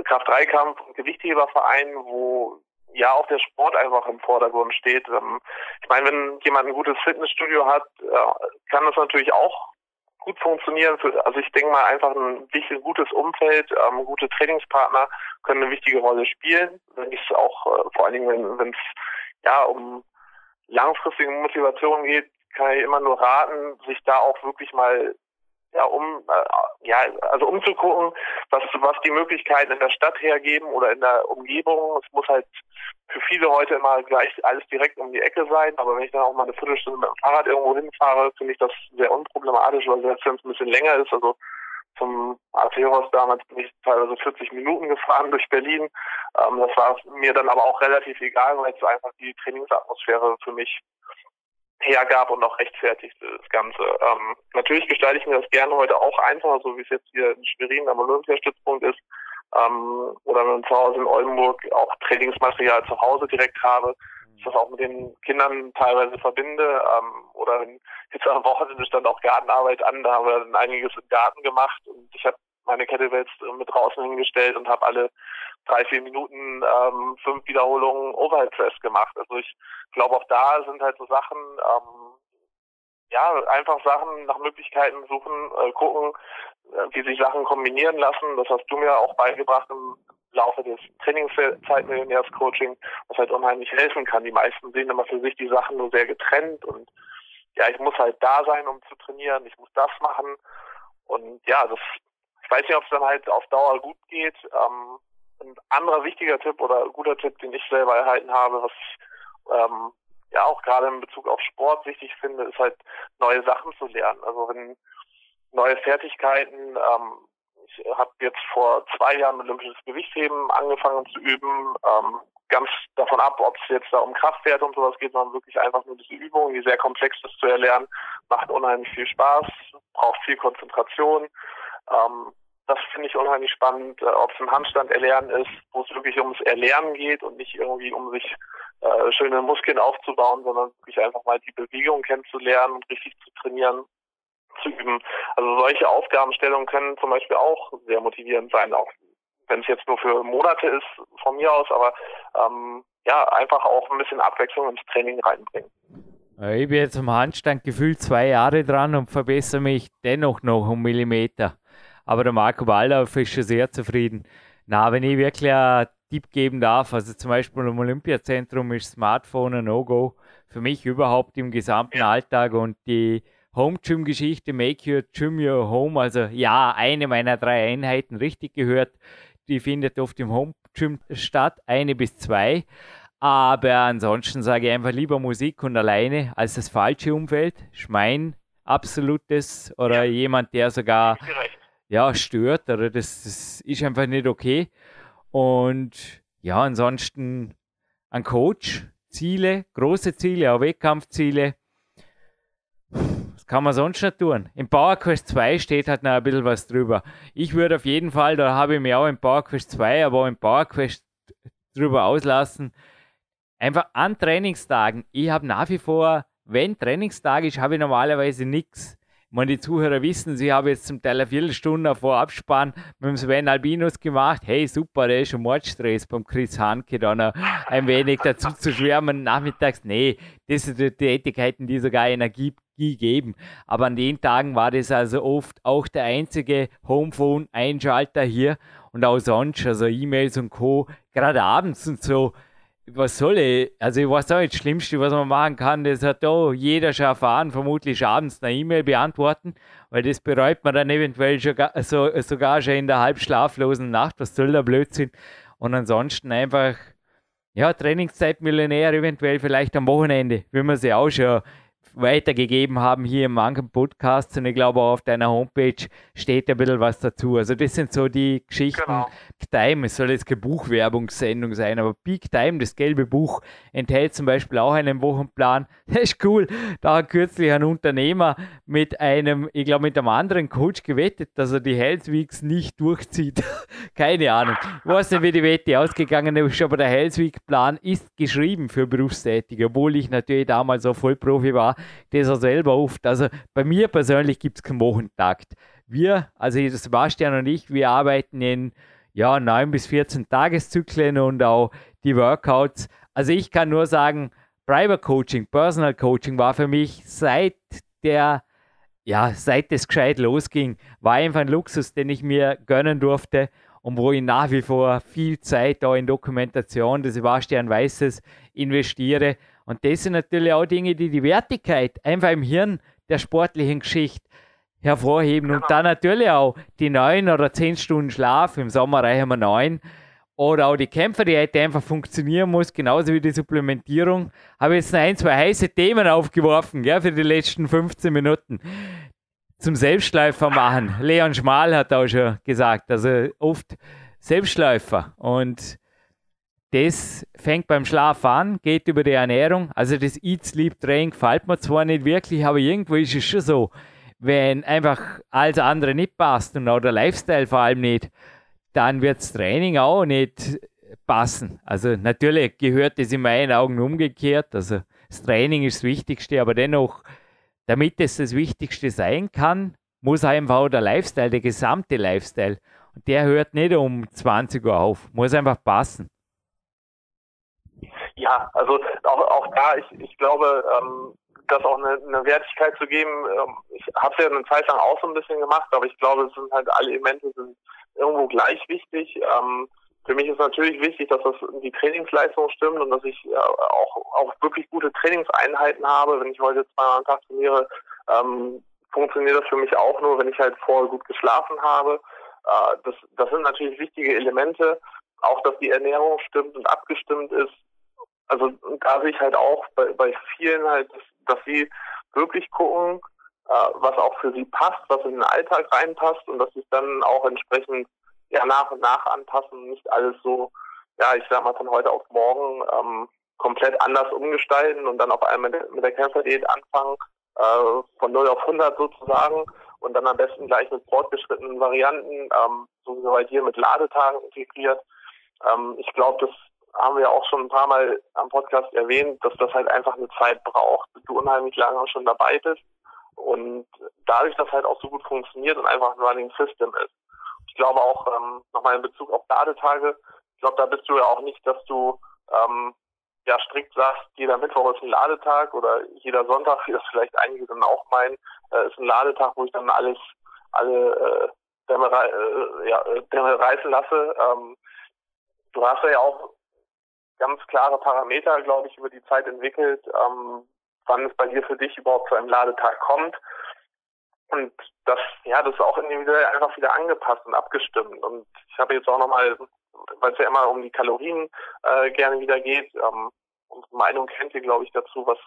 Kraft-3-Kampf- und Gewichtheberverein, wo ja auch der Sport einfach im Vordergrund steht. Ähm, ich meine, wenn jemand ein gutes Fitnessstudio hat, äh, kann das natürlich auch gut funktionieren. Also ich denke mal einfach ein wichtig, gutes Umfeld, ähm, gute Trainingspartner können eine wichtige Rolle spielen. Wenn es auch äh, vor allen Dingen, wenn es ja um langfristige Motivation geht, kann ich immer nur raten, sich da auch wirklich mal ja, um äh, ja, also um zu gucken, was was die Möglichkeiten in der Stadt hergeben oder in der Umgebung. Es muss halt für viele heute immer gleich alles direkt um die Ecke sein, aber wenn ich dann auch mal eine Viertelstunde mit dem Fahrrad irgendwo hinfahre, finde ich das sehr unproblematisch, weil selbst wenn es ein bisschen länger ist, also zum Atheros damals bin ich teilweise 40 Minuten gefahren durch Berlin. Ähm, das war mir dann aber auch relativ egal, weil es einfach die Trainingsatmosphäre für mich hergab und auch rechtfertigte das Ganze. Ähm, natürlich gestalte ich mir das gerne heute auch einfacher, so wie es jetzt hier in Schwerin am Olympiastützpunkt ist. Ähm, oder wenn ich zu Hause in Oldenburg auch Trainingsmaterial zu Hause direkt habe, ich das auch mit den Kindern teilweise verbinde. Ähm, oder wenn jetzt am Wochenende stand auch Gartenarbeit an, da haben wir dann einiges im Garten gemacht und ich habe meine Kettlebells mit draußen hingestellt und habe alle drei, vier Minuten ähm, fünf Wiederholungen Overhead Press gemacht. Also ich glaube auch da sind halt so Sachen, ähm, ja, einfach Sachen nach Möglichkeiten suchen, äh, gucken, äh, wie sich Sachen kombinieren lassen. Das hast du mir auch beigebracht im Laufe des Trainingszeitmillionärs-Coaching, was halt unheimlich helfen kann. Die meisten sehen immer für sich die Sachen nur sehr getrennt und ja, ich muss halt da sein, um zu trainieren, ich muss das machen. Und ja, das ich weiß nicht, ob es dann halt auf Dauer gut geht. Ähm, ein anderer wichtiger Tipp oder guter Tipp, den ich selber erhalten habe, was ich ähm, ja auch gerade in Bezug auf Sport wichtig finde, ist halt neue Sachen zu lernen. Also wenn neue Fertigkeiten, ähm, ich habe jetzt vor zwei Jahren olympisches Gewichtheben angefangen zu üben, ähm, ganz davon ab, ob es jetzt da um Kraftwerte und sowas geht, sondern wirklich einfach nur diese Übung, die sehr komplex ist zu erlernen, macht unheimlich viel Spaß, braucht viel Konzentration. Ähm, das finde ich unheimlich spannend, äh, ob es ein Handstand erlernen ist, wo es wirklich ums Erlernen geht und nicht irgendwie um sich äh, schöne Muskeln aufzubauen, sondern wirklich einfach mal die Bewegung kennenzulernen und richtig zu trainieren, zu üben. Also solche Aufgabenstellungen können zum Beispiel auch sehr motivierend sein, auch wenn es jetzt nur für Monate ist von mir aus, aber ähm, ja, einfach auch ein bisschen Abwechslung ins Training reinbringen. Ich bin jetzt am Handstand gefühlt zwei Jahre dran und verbessere mich dennoch noch um Millimeter. Aber der Marco Waldorf ist schon sehr zufrieden. Na, wenn ich wirklich einen Tipp geben darf, also zum Beispiel im Olympiazentrum ist Smartphone ein No-Go. Für mich überhaupt im gesamten ja. Alltag und die Home Gym Geschichte, Make Your Gym Your Home, also ja, eine meiner drei Einheiten richtig gehört, die findet oft im Home Gym statt, eine bis zwei. Aber ansonsten sage ich einfach lieber Musik und alleine als das falsche Umfeld. Schmein, absolutes oder ja. jemand, der sogar ja, stört oder das, das ist einfach nicht okay. Und ja, ansonsten ein Coach, Ziele, große Ziele, auch Wettkampfziele. Was kann man sonst noch tun? Im Power Quest 2 steht halt noch ein bisschen was drüber. Ich würde auf jeden Fall, da habe ich mir auch im Power Quest 2, aber auch im Power Quest drüber auslassen. Einfach an Trainingstagen. Ich habe nach wie vor, wenn Trainingstag ist, habe ich normalerweise nichts meine, die Zuhörer wissen, sie haben jetzt zum Teil eine Viertelstunde vor Abspann mit dem Sven Albinus gemacht. Hey, super, der ist schon Mordstress beim Chris Hanke da noch ein wenig dazu zu schwärmen. Nachmittags, nee, das sind die Tätigkeiten, die sogar Energie geben. Aber an den Tagen war das also oft auch der einzige Homephone-Einschalter hier und auch sonst, also E-Mails und Co. Gerade abends und so was soll ich? Also ich weiß auch nicht, das Schlimmste, was man machen kann, das hat da jeder schon erfahren, vermutlich abends eine E-Mail beantworten, weil das bereut man dann eventuell schon, so, sogar schon in der halbschlaflosen Nacht, was soll der Blödsinn? Und ansonsten einfach, ja, Trainingszeit Millionär eventuell vielleicht am Wochenende, wie man sie auch schon weitergegeben haben hier in manchen Podcasts und ich glaube auch auf deiner Homepage steht ein bisschen was dazu. Also das sind so die Geschichten. Genau. Time, es soll jetzt keine Buchwerbungssendung sein, aber Peak Time, das gelbe Buch, enthält zum Beispiel auch einen Wochenplan. Das ist cool. Da hat kürzlich ein Unternehmer mit einem, ich glaube mit einem anderen Coach gewettet, dass er die Health Weeks nicht durchzieht. Keine Ahnung. Ich weiß nicht, wie die Wette ausgegangen ist, aber der Health Week Plan ist geschrieben für Berufstätige, obwohl ich natürlich damals so Vollprofi war das er selber oft. Also bei mir persönlich gibt es keinen Wochentakt. Wir, also Sebastian und ich, wir arbeiten in ja, 9 bis 14 Tageszyklen und auch die Workouts. Also ich kann nur sagen, Private Coaching, Personal Coaching war für mich seit der, ja, seit es gescheit losging, war einfach ein Luxus, den ich mir gönnen durfte und wo ich nach wie vor viel Zeit da in Dokumentation des Sebastian Weißes investiere. Und das sind natürlich auch Dinge, die die Wertigkeit einfach im Hirn der sportlichen Geschichte hervorheben. Und dann natürlich auch die neun oder zehn Stunden Schlaf. Im Sommer reichen wir neun. Oder auch die Kämpferdiät, die einfach funktionieren muss, genauso wie die Supplementierung. Habe jetzt ein, zwei heiße Themen aufgeworfen, gell, für die letzten 15 Minuten. Zum Selbstläufer machen. Leon Schmal hat auch schon gesagt, also oft Selbstläufer. Und das fängt beim Schlaf an, geht über die Ernährung. Also das Eat, Sleep, Training gefällt mir zwar nicht wirklich, aber irgendwo ist es schon so, wenn einfach alles andere nicht passt und auch der Lifestyle vor allem nicht, dann wird das Training auch nicht passen. Also natürlich gehört das in meinen Augen umgekehrt. Also das Training ist das Wichtigste, aber dennoch, damit es das Wichtigste sein kann, muss einfach auch der Lifestyle, der gesamte Lifestyle, und der hört nicht um 20 Uhr auf, muss einfach passen. Ja, also auch, auch da, ich, ich glaube, ähm, das auch eine, eine Wertigkeit zu geben, ähm, ich habe es ja eine Zeit lang auch so ein bisschen gemacht, aber ich glaube, es sind halt alle Elemente sind irgendwo gleich wichtig. Ähm, für mich ist natürlich wichtig, dass das die Trainingsleistung stimmt und dass ich äh, auch, auch wirklich gute Trainingseinheiten habe. Wenn ich heute zweimal am Tag trainiere, ähm, funktioniert das für mich auch nur, wenn ich halt vorher gut geschlafen habe. Äh, das, das sind natürlich wichtige Elemente. Auch, dass die Ernährung stimmt und abgestimmt ist. Also da sehe ich halt auch bei, bei vielen halt, dass, dass sie wirklich gucken, äh, was auch für sie passt, was in den Alltag reinpasst und dass sie es dann auch entsprechend ja nach und nach anpassen, nicht alles so, ja, ich sag mal von heute auf morgen ähm, komplett anders umgestalten und dann auf einmal mit, mit der Kämpferdiät anfangen, äh, von 0 auf 100 sozusagen und dann am besten gleich mit fortgeschrittenen Varianten, ähm, so wie bei dir mit Ladetagen integriert. Ähm, ich glaube, das haben wir auch schon ein paar Mal am Podcast erwähnt, dass das halt einfach eine Zeit braucht, bis du unheimlich lange schon dabei bist und dadurch, dass halt auch so gut funktioniert und einfach ein Running System ist. Ich glaube auch ähm, nochmal in Bezug auf Ladetage, ich glaube, da bist du ja auch nicht, dass du ähm, ja strikt sagst, jeder Mittwoch ist ein Ladetag oder jeder Sonntag, wie das vielleicht einige dann auch meinen, äh, ist ein Ladetag, wo ich dann alles alle äh, Dämme, äh, ja, Dämme reißen lasse. Ähm, du hast ja auch ganz klare Parameter, glaube ich, über die Zeit entwickelt, ähm, wann es bei dir für dich überhaupt zu einem Ladetag kommt. Und das, ja, das ist auch individuell einfach wieder angepasst und abgestimmt. Und ich habe jetzt auch nochmal, weil es ja immer um die Kalorien äh, gerne wieder geht, ähm, unsere Meinung kennt ihr, glaube ich, dazu, was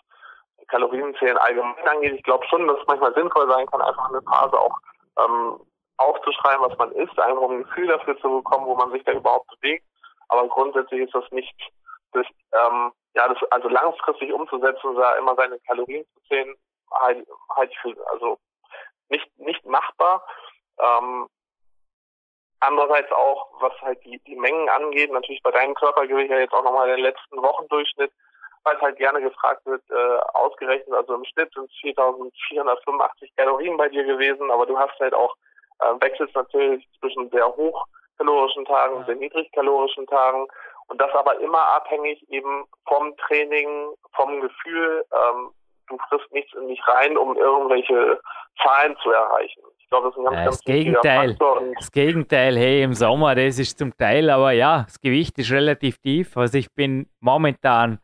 Kalorienzählen allgemein angeht. Ich glaube schon, dass es manchmal sinnvoll sein kann, einfach eine Phase auch ähm, aufzuschreiben, was man isst, einfach um ein Gefühl dafür zu bekommen, wo man sich da überhaupt bewegt. Aber grundsätzlich ist das nicht das, ähm, ja, das also langfristig umzusetzen, da immer seine Kalorien zu zählen, halt, halt ich für, also nicht nicht machbar. Ähm, andererseits auch, was halt die, die Mengen angeht, natürlich bei deinem Körpergewicht ja jetzt auch nochmal den letzten Wochendurchschnitt, weil es halt gerne gefragt wird, äh, ausgerechnet, also im Schnitt sind es 4485 Kalorien bei dir gewesen, aber du hast halt auch, äh, wechselst natürlich zwischen sehr hochkalorischen Tagen und sehr niedrigkalorischen Tagen. Und das aber immer abhängig eben vom Training, vom Gefühl. Ähm, du frisst nichts in dich rein, um irgendwelche Zahlen zu erreichen. Ich glaube, das ist ein ganz, ja, ganz das Gegenteil. Das Gegenteil, hey, im Sommer, das ist zum Teil, aber ja, das Gewicht ist relativ tief. Also ich bin momentan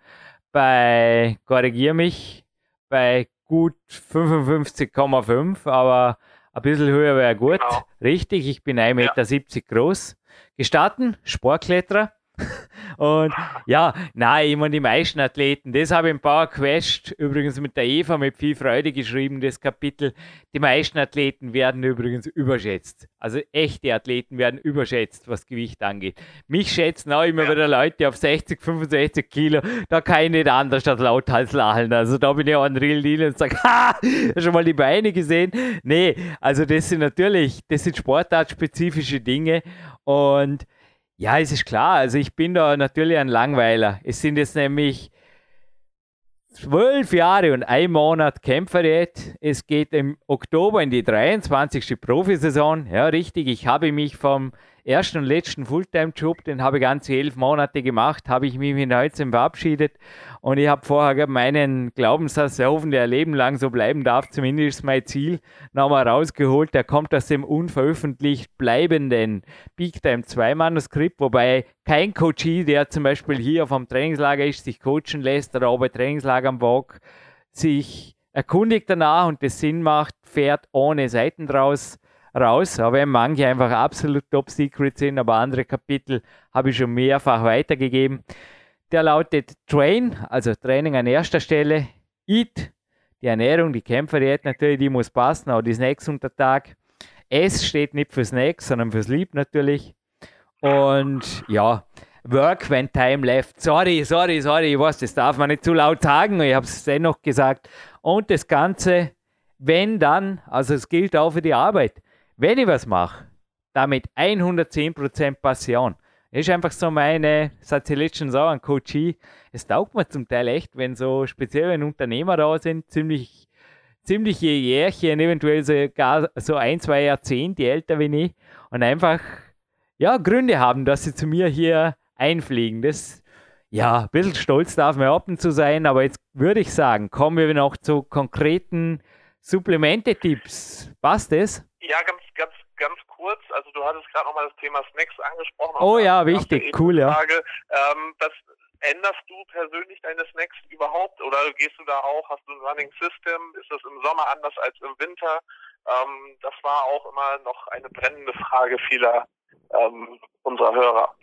bei, korrigier mich, bei gut 55,5, aber ein bisschen höher wäre gut. Genau. Richtig, ich bin 1,70 Meter ja. groß. Gestatten, Sportkletterer. Und ja, nein, ich meine, die meisten Athleten, das habe ich im Power Quest übrigens mit der Eva mit viel Freude geschrieben, das Kapitel. Die meisten Athleten werden übrigens überschätzt. Also echte Athleten werden überschätzt, was Gewicht angeht. Mich schätzen auch immer wieder Leute auf 60, 65 Kilo. Da kann ich nicht anders als lauthals lachen. Also da bin ich auch ein Real Deal und sage, ha, schon mal die Beine gesehen? Nee, also das sind natürlich, das sind sportartspezifische Dinge und ja, es ist klar. Also ich bin da natürlich ein Langweiler. Es sind jetzt nämlich zwölf Jahre und ein Monat Kämpferdiät. Es geht im Oktober in die 23. Profisaison. Ja, richtig. Ich habe mich vom ersten und letzten Fulltime-Job, den habe ich ganze elf Monate gemacht, habe ich mich mit 19 verabschiedet und ich habe vorher meinen Glaubenssatz, der hoffentlich ein Leben lang so bleiben darf, zumindest mein Ziel, nochmal rausgeholt. Der kommt aus dem unveröffentlicht bleibenden Big Time 2 Manuskript, wobei kein Coachie, der zum Beispiel hier vom Trainingslager ist, sich coachen lässt oder auch bei Trainingslager am Walk sich erkundigt danach und das Sinn macht, fährt ohne Seiten draus raus. Aber manche einfach absolut top secret sind, aber andere Kapitel habe ich schon mehrfach weitergegeben. Der lautet Train, also Training an erster Stelle. Eat, die Ernährung, die Kämpferdiät natürlich, die muss passen, auch die Snacks unter Tag. S steht nicht für Snacks, sondern für Sleep natürlich. Und ja, Work when time left. Sorry, sorry, sorry, ich weiß, das darf man nicht zu laut sagen, ich habe es dennoch gesagt. Und das Ganze, wenn dann, also es gilt auch für die Arbeit, wenn ich was mache, damit 110% Passion. Das ist einfach so meine, das hat sie letztens auch an Coachie, es taugt mir zum Teil echt, wenn so speziell wenn Unternehmer da sind, ziemlich ziemliche Jährchen, eventuell sogar so ein, zwei Jahrzehnte älter wie ich und einfach ja, Gründe haben, dass sie zu mir hier einfliegen. Das, ja, ein bisschen stolz darf man ab zu sein, aber jetzt würde ich sagen, kommen wir noch zu konkreten Supplemente-Tipps. Passt das? Ja, ganz, ganz, ganz kurz. Also du hattest gerade nochmal das Thema Snacks angesprochen. Oh ja, wichtig, cool, ja. Frage, ähm, das, änderst du persönlich deine Snacks überhaupt oder gehst du da auch, hast du ein Running System? Ist das im Sommer anders als im Winter? Ähm, das war auch immer noch eine brennende Frage vieler ähm, unserer Hörer.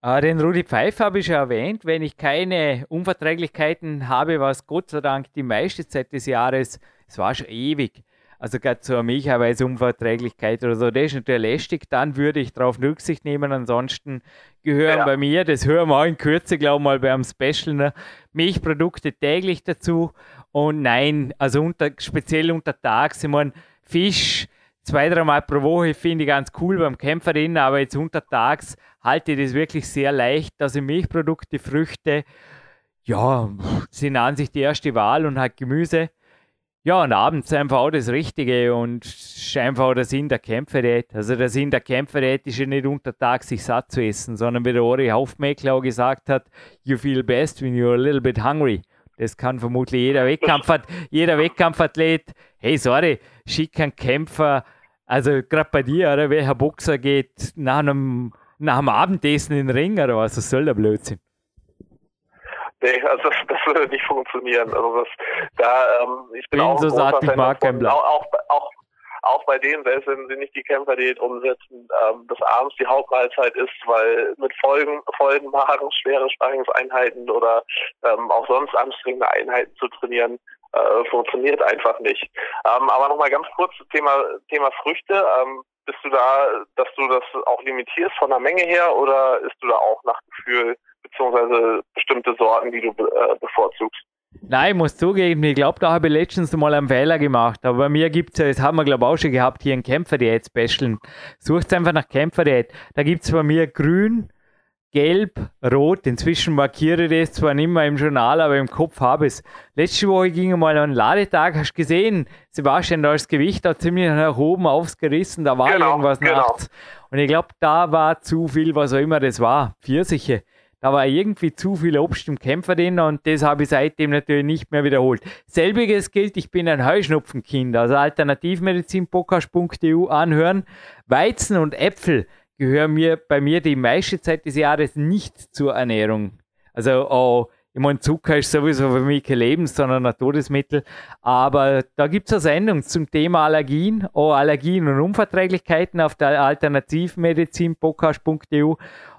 Ah, den Rudi Pfeiffer habe ich schon erwähnt. Wenn ich keine Unverträglichkeiten habe, was Gott sei Dank die meiste Zeit des Jahres, es war schon ewig, also gerade zur Milcheiweißunverträglichkeit oder so, das ist natürlich lästig, dann würde ich darauf Rücksicht nehmen. Ansonsten gehören ja. bei mir, das hören wir auch in Kürze, glaube ich mal beim Special, ne, Milchprodukte täglich dazu. Und nein, also unter, speziell unter Tags, ich meine, Fisch zwei, dreimal pro Woche finde ich ganz cool beim Kämpferin, aber jetzt untertags halte ich das wirklich sehr leicht. Also Milchprodukte, Früchte, ja, sind an sich die erste Wahl und halt Gemüse. Ja, und abends einfach auch das Richtige und einfach auch der Sinn der Kämpferät. Also der Sinn der Kämpferät ist ja nicht untertags sich satt zu essen, sondern wie der Ori Haufmeckler auch gesagt hat, you feel best when you're a little bit hungry. Das kann vermutlich jeder, Wettkampf, jeder Wettkampfathlet. Hey, sorry, schick einen Kämpfer also gerade bei dir, oder? Welcher Boxer geht nach einem, nach einem Abendessen in den Ring oder was? Was soll der Blödsinn? Nee, also das, das würde nicht funktionieren. Also das, da, ähm, ich bin, bin auch so satt, ich mag kein Blatt. Auch, auch, auch, bei denen, selbst wenn sie nicht die Kämpferdiät umsetzen, ähm, dass abends die Hauptmahlzeit ist, weil mit Folgen, Folgen Magen, schwere Sparringseinheiten oder ähm, auch sonst anstrengende Einheiten zu trainieren, äh, funktioniert einfach nicht. Ähm, aber nochmal ganz kurz Thema Thema Früchte. Ähm, bist du da, dass du das auch limitierst von der Menge her oder isst du da auch nach Gefühl beziehungsweise bestimmte Sorten, die du äh, bevorzugst? Nein, ich muss zugeben, ich glaube, da habe ich letztens mal einen Fehler gemacht. Aber bei mir gibt es, das haben wir glaube ich auch schon gehabt, hier ein Kämpferdiät-Special. Sucht einfach nach Kämpferdiät. Da gibt es bei mir grün, gelb, rot. Inzwischen markiere ich das zwar nicht mehr im Journal, aber im Kopf habe ich es. Letzte Woche ging mal an einen Ladetag, hast du gesehen, Sebastian, da ist das Gewicht da ziemlich nach oben aufgerissen, da war genau, irgendwas genau. nachts. Und ich glaube, da war zu viel, was auch immer das war, Pfirsiche. Da war irgendwie zu viel Obst im Kämpfer drin und das habe ich seitdem natürlich nicht mehr wiederholt. Selbiges gilt, ich bin ein Heuschnupfenkind, also alternativmedizinpodcast.eu anhören. Weizen und Äpfel gehören mir bei mir die meiste Zeit des Jahres nicht zur Ernährung. Also oh, ich meine, Zucker ist sowieso für mich kein Lebens-, sondern ein Todesmittel. Aber da gibt es eine Sendung zum Thema Allergien, oh, Allergien und Unverträglichkeiten auf der Alternativmedizin-podcast.eu.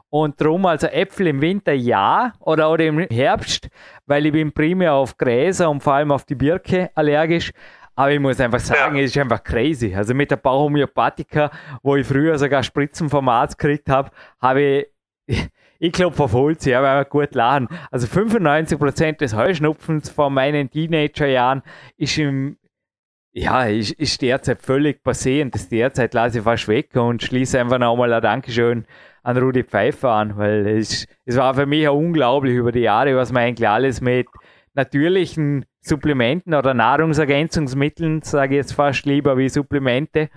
Und darum also Äpfel im Winter ja oder, oder im Herbst, weil ich bin primär auf Gräser und vor allem auf die Birke allergisch. Aber ich muss einfach sagen, es ist einfach crazy. Also mit der Bauhomöopathika, wo ich früher sogar Spritzen vom Arzt gekriegt habe, habe ich, ich glaube, auf Holz, ja, weil wir gut lachen. Also 95% des Heuschnupfens von meinen Teenagerjahren ist im, ja, ist, ist derzeit völlig passé und das derzeit lasse ich fast weg und schließe einfach nochmal ein Dankeschön an Rudi Pfeiffer an, weil es, es war für mich auch unglaublich über die Jahre, was man eigentlich alles mit natürlichen Supplementen oder Nahrungsergänzungsmitteln, sage ich jetzt fast lieber wie Supplemente.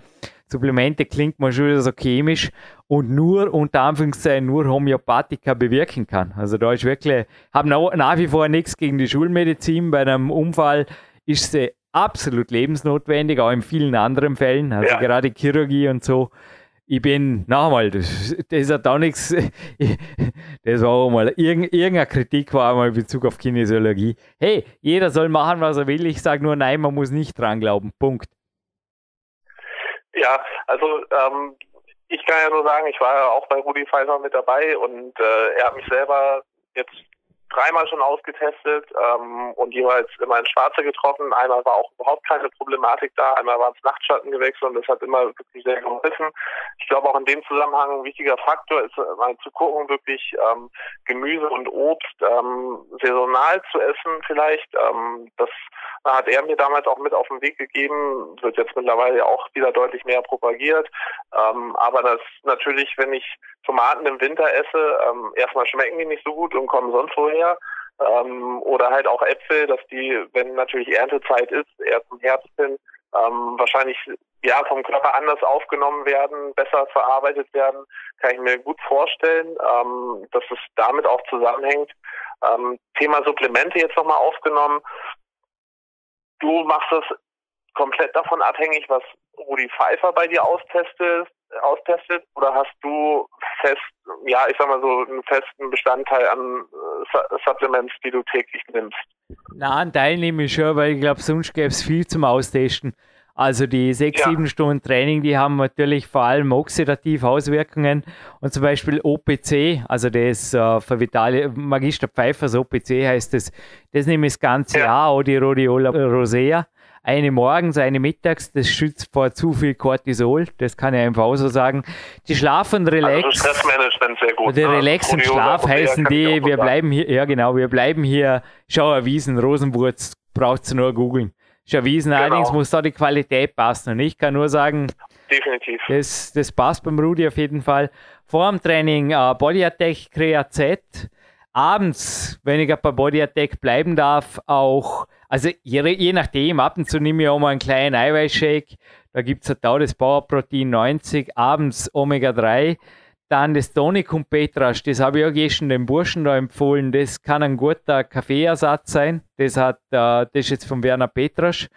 Supplemente klingt mal schon wieder so chemisch und nur unter Anführungszeichen nur Homöopathika bewirken kann. Also da ist wirklich, habe nach wie vor nichts gegen die Schulmedizin. Bei einem Unfall ist sie absolut lebensnotwendig, auch in vielen anderen Fällen. Also ja. gerade Chirurgie und so ich bin, noch einmal, das, das hat auch nichts, das war auch mal, irgendeine Kritik war einmal in Bezug auf Kinesiologie. Hey, jeder soll machen, was er will. Ich sage nur, nein, man muss nicht dran glauben. Punkt. Ja, also ähm, ich kann ja nur sagen, ich war ja auch bei Rudi Pfeiffer mit dabei und äh, er hat mich selber jetzt dreimal schon ausgetestet ähm, und jeweils immer in Schwarze getroffen. Einmal war auch überhaupt keine Problematik da, einmal war es Nachtschatten gewechselt und das hat immer wirklich sehr geholfen. Ich glaube auch in dem Zusammenhang ein wichtiger Faktor ist mal zu gucken, wirklich ähm, Gemüse und Obst ähm, saisonal zu essen vielleicht. Ähm, das hat er mir damals auch mit auf den Weg gegeben, wird jetzt mittlerweile auch wieder deutlich mehr propagiert. Ähm, aber das natürlich, wenn ich Tomaten im Winter esse, ähm, erstmal schmecken die nicht so gut und kommen sonst woher. Ähm, oder halt auch Äpfel, dass die, wenn natürlich Erntezeit ist, erst im Herbst hin, ähm, wahrscheinlich ja vom Körper anders aufgenommen werden, besser verarbeitet werden, kann ich mir gut vorstellen, ähm, dass es damit auch zusammenhängt. Ähm, Thema Supplemente jetzt nochmal aufgenommen. Du machst es komplett davon abhängig, was Rudi Pfeiffer bei dir austestet, austestet oder hast du fest, ja, ich sag mal so, einen festen Bestandteil an äh, Supplements, die du täglich nimmst? Na, einen Teil nehme ich schon, weil ich glaube, sonst gäbe es viel zum Austesten. Also die sechs, ja. sieben Stunden Training, die haben natürlich vor allem oxidative Auswirkungen und zum Beispiel OPC, also das äh, für Vitali, Magister Pfeifers OPC heißt das, das nehme ich das ganze ja. Jahr, auch die Rhodiola rosea eine morgens, eine mittags, das schützt vor zu viel Cortisol, das kann ich einfach auch so sagen. Die Schlaf und Relax. Also Stressmanagement sehr gut. Die ne? Relax und Schlaf heißen die, wir bleiben hier, ja genau, wir bleiben hier, schau erwiesen, Rosenwurz, braucht du nur googeln. Ist erwiesen, genau. allerdings muss da die Qualität passen. Und ich kann nur sagen, Definitiv. Das, das passt beim Rudi auf jeden Fall. Vor dem Training äh, Body Attack Creazet. Abends, wenn ich bei Body Attack bleiben darf, auch also je, je nachdem, ab und zu nehme ich auch mal einen kleinen Eiweißshake. Da gibt es halt auch das Powerprotein 90, abends Omega-3. Dann das Tonicum Petrasch, das habe ich auch gestern den Burschen da empfohlen. Das kann ein guter Kaffeeersatz sein. Das, hat, äh, das ist jetzt von Werner Petrasch.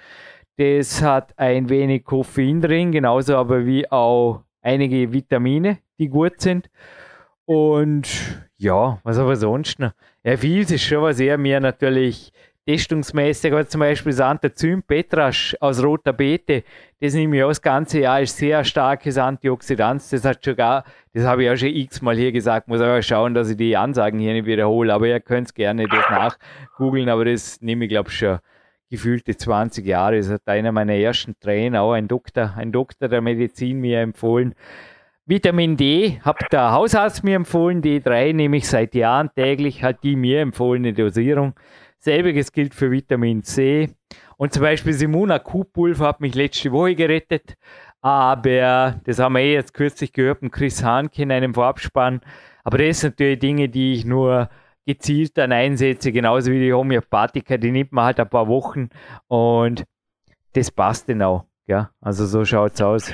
Das hat ein wenig Koffein drin, genauso aber wie auch einige Vitamine, die gut sind. Und ja, was aber sonst noch? Ja, viel ist schon was er mir natürlich testungsmäßig, aber zum Beispiel das Antazym Petrasch aus roter Beete, das nehme ich auch das ganze Jahr, ist sehr starkes Antioxidant. Das hat schon das habe ich auch schon x-mal hier gesagt, muss aber schauen, dass ich die Ansagen hier nicht wiederhole, aber ihr könnt gerne das nachgoogeln, aber das nehme ich glaube ich schon gefühlte 20 Jahre. Das hat einer meiner ersten Trainer, auch ein Doktor, ein Doktor der Medizin mir empfohlen. Vitamin D hat der Hausarzt mir empfohlen, D3 nehme ich seit Jahren täglich, hat die mir empfohlene Dosierung. Selbiges gilt für Vitamin C. Und zum Beispiel Simona Q-Pulver hat mich letzte Woche gerettet. Aber das haben wir eh jetzt kürzlich gehört von Chris Hanke in einem Vorabspann. Aber das sind natürlich Dinge, die ich nur gezielt dann einsetze, genauso wie die Homöopathika, die nimmt man halt ein paar Wochen und das passt auch. Ja, also so schaut es aus.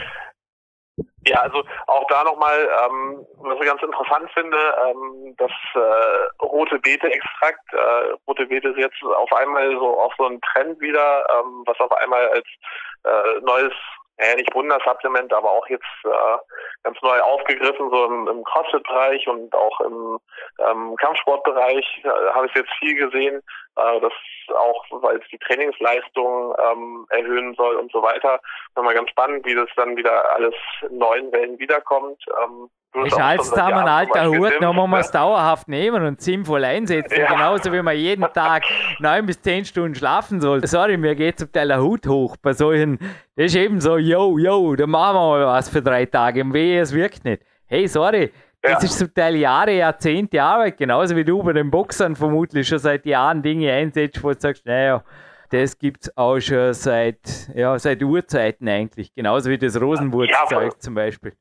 Ja, also auch da nochmal, ähm, was ich ganz interessant finde, ähm, das äh, rote Beete-Extrakt. Äh, rote Beete ist jetzt auf einmal so auch so ein Trend wieder, ähm, was auf einmal als äh, neues naja, nicht Wundersupplement, aber auch jetzt äh, ganz neu aufgegriffen, so im, im CrossFit-Bereich und auch im ähm, Kampfsportbereich äh, habe ich jetzt viel gesehen, äh, das auch, weil es die Trainingsleistung ähm, erhöhen soll und so weiter. Nochmal ganz spannend, wie das dann wieder alles in neuen Wellen wiederkommt. Ähm, ich als da ein alter Hut, dann muss man es dauerhaft nehmen und sinnvoll einsetzen. Ja. Genauso wie man jeden Tag neun bis zehn Stunden schlafen soll. Sorry, mir geht zum Teil der Hut hoch bei solchen. Das ist eben so, yo, yo, dann machen wir mal was für drei Tage. Im Wehe, es wirkt nicht. Hey, sorry, ja. Das ist zum Teil Jahre, Jahrzehnte Arbeit, genauso wie du bei den Boxern vermutlich schon seit Jahren Dinge einsetzt, wo du sagst, naja, das gibt es auch schon seit, ja, seit Urzeiten eigentlich, genauso wie das Rosenwurzzeug ja, zum Beispiel.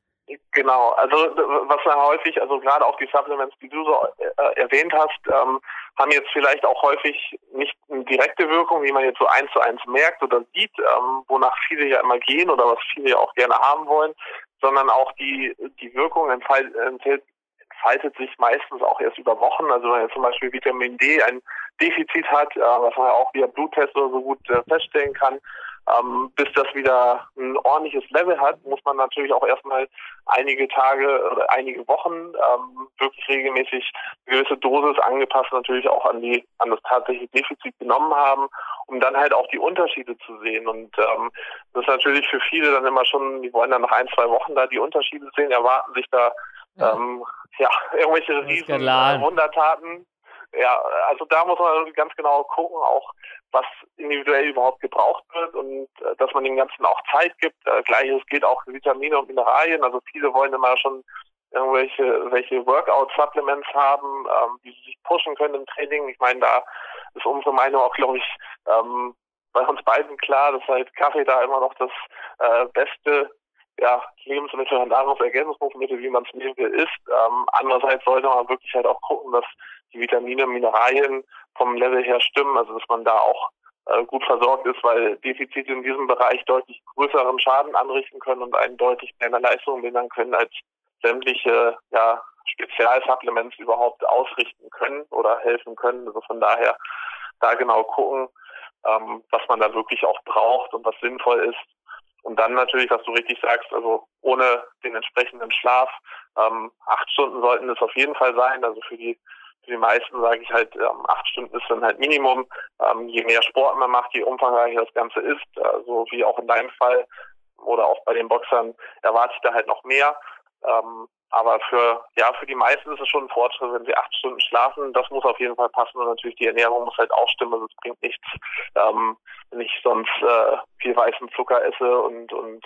Genau, also was man häufig, also gerade auch die Supplements, die du so äh, erwähnt hast, ähm, haben jetzt vielleicht auch häufig nicht eine direkte Wirkung, wie man jetzt so eins zu eins merkt oder sieht, ähm, wonach viele ja immer gehen oder was viele ja auch gerne haben wollen, sondern auch die, die Wirkung entfaltet, entfaltet sich meistens auch erst über Wochen. Also wenn man zum Beispiel Vitamin D ein Defizit hat, äh, was man ja auch via Bluttest oder so gut äh, feststellen kann, ähm, bis das wieder ein ordentliches Level hat, muss man natürlich auch erstmal einige Tage oder einige Wochen ähm, wirklich regelmäßig eine gewisse Dosis angepasst natürlich auch an die an das tatsächliche Defizit genommen haben, um dann halt auch die Unterschiede zu sehen. Und ähm, das ist natürlich für viele dann immer schon, die wollen dann nach ein, zwei Wochen da die Unterschiede sehen, erwarten sich da ja, ähm, ja irgendwelche riesen Wundertaten. Ja, also da muss man ganz genau gucken, auch was individuell überhaupt gebraucht wird und äh, dass man dem Ganzen auch Zeit gibt. Äh, Gleiches gilt auch für Vitamine und Mineralien. Also viele wollen immer schon irgendwelche welche Workout-Supplements haben, ähm, die sich pushen können im Training. Ich meine, da ist unsere Meinung auch, glaube ich, ähm, bei uns beiden klar, dass halt Kaffee da immer noch das äh, beste ja, Lebensmittel und Nahrungsergänzungsmittel, wie man es nehmen will, ist. Ähm, andererseits sollte man wirklich halt auch gucken, dass die Vitamine, Mineralien vom Level her stimmen, also dass man da auch äh, gut versorgt ist, weil Defizite in diesem Bereich deutlich größeren Schaden anrichten können und einen deutlich mehr Leistung mindern können, als sämtliche ja, Spezialsupplements überhaupt ausrichten können oder helfen können. Also von daher da genau gucken, ähm, was man da wirklich auch braucht und was sinnvoll ist. Und dann natürlich, was du richtig sagst, also ohne den entsprechenden Schlaf, ähm, acht Stunden sollten es auf jeden Fall sein. Also für die für die meisten sage ich halt, ähm, acht Stunden ist dann halt Minimum. Ähm, je mehr Sport man macht, je umfangreicher das Ganze ist, also wie auch in deinem Fall oder auch bei den Boxern, erwarte ich da halt noch mehr. Ähm, aber für, ja, für die meisten ist es schon ein Fortschritt, wenn sie acht Stunden schlafen. Das muss auf jeden Fall passen und natürlich die Ernährung muss halt auch stimmen. Es bringt nichts, ähm, wenn ich sonst äh, viel weißen Zucker esse und, und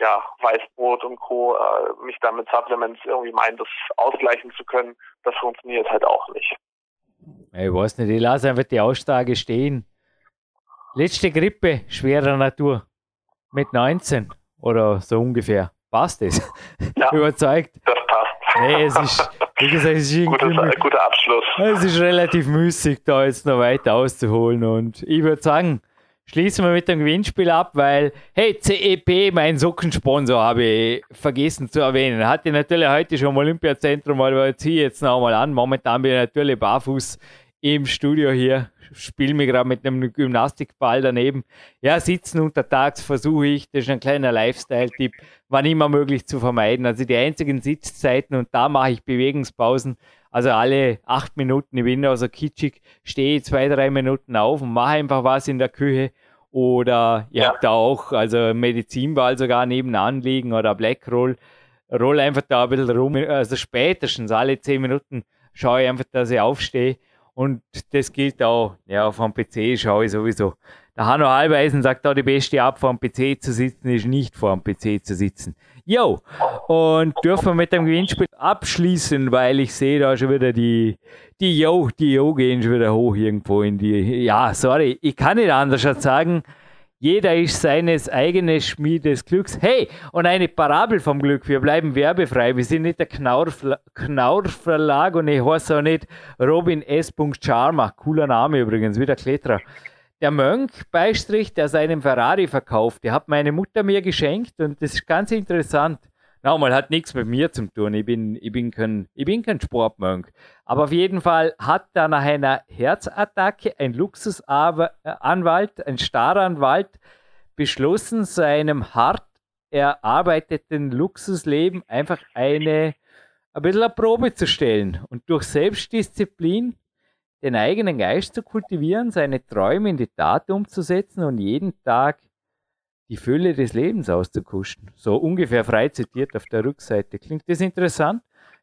ja, Weißbrot und Co. Äh, mich damit Supplements irgendwie meinen, das ausgleichen zu können. Das funktioniert halt auch nicht. Ich weiß nicht, ich lasse einfach die Aussage stehen. Letzte Grippe schwerer Natur mit 19 oder so ungefähr. Passt es? Ja, Überzeugt? Das passt. Nee, es ist, wie gesagt, es ist Gutes, ein guter Abschluss. Es ist relativ müßig, da jetzt noch weiter auszuholen. Und ich würde sagen, schließen wir mit dem Gewinnspiel ab, weil, hey, CEP, mein Sockensponsor, habe ich vergessen zu erwähnen. Hatte natürlich heute schon im Olympiazentrum, aber ziehe ich jetzt noch mal an. Momentan bin ich natürlich barfuß im Studio hier, spiele mich gerade mit einem Gymnastikball daneben. Ja, sitzen untertags versuche ich, das ist ein kleiner Lifestyle-Tipp, wann immer möglich zu vermeiden. Also die einzigen Sitzzeiten und da mache ich Bewegungspausen. Also alle acht Minuten, ich bin also kitschig, stehe zwei, drei Minuten auf und mache einfach was in der Küche. Oder ihr ja. habt da auch, also Medizinball sogar nebenan liegen oder Blackroll. Roll einfach da ein bisschen rum. Also spätestens alle zehn Minuten schaue ich einfach, dass ich aufstehe und das gilt auch, ja, auf dem PC schaue ich sowieso. Der Hanno Halbeisen sagt auch, die beste Art vor dem PC zu sitzen ist nicht vor dem PC zu sitzen. Jo, und dürfen wir mit dem Gewinnspiel abschließen, weil ich sehe da schon wieder die, die Yo, die Yo gehen schon wieder hoch irgendwo in die, ja, sorry, ich kann nicht anders als sagen, jeder ist seines eigenen Schmiedes Glücks. Hey, und eine Parabel vom Glück. Wir bleiben werbefrei. Wir sind nicht der Knaurverlag und ich heiße auch nicht Robin S. Charma. Cooler Name übrigens, wie der Kletterer. Der Mönch Beistrich, der seinen Ferrari verkauft, der hat meine Mutter mir geschenkt und das ist ganz interessant. Nochmal, hat nichts mit mir zu tun. Ich bin, ich bin kein, ich bin kein Sportmonk. Aber auf jeden Fall hat da nach einer Herzattacke ein Luxusanwalt, ein Staranwalt, beschlossen, seinem hart erarbeiteten Luxusleben einfach eine, ein bisschen eine Probe zu stellen und durch Selbstdisziplin den eigenen Geist zu kultivieren, seine Träume in die Tat umzusetzen und jeden Tag die Fülle des Lebens auszukuschen. So ungefähr frei zitiert auf der Rückseite. Klingt das interessant?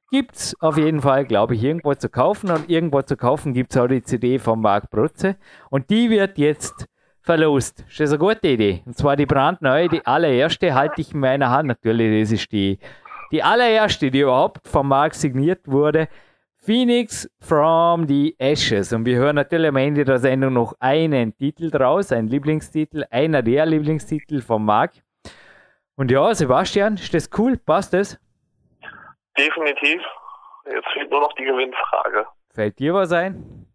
Gibt es auf jeden Fall, glaube ich, irgendwo zu kaufen. Und irgendwo zu kaufen gibt es auch die CD von Marc Brutze. Und die wird jetzt verlost. Das ist eine gute Idee. Und zwar die brandneue, die allererste halte ich in meiner Hand. Natürlich, das ist die, die allererste, die überhaupt von Marc signiert wurde. Phoenix from the Ashes. Und wir hören natürlich am Ende der Sendung noch einen Titel draus, ein Lieblingstitel, einer der Lieblingstitel von Marc. Und ja, Sebastian, ist das cool? Passt das? Definitiv. Jetzt fehlt nur noch die Gewinnfrage. Fällt dir was ein?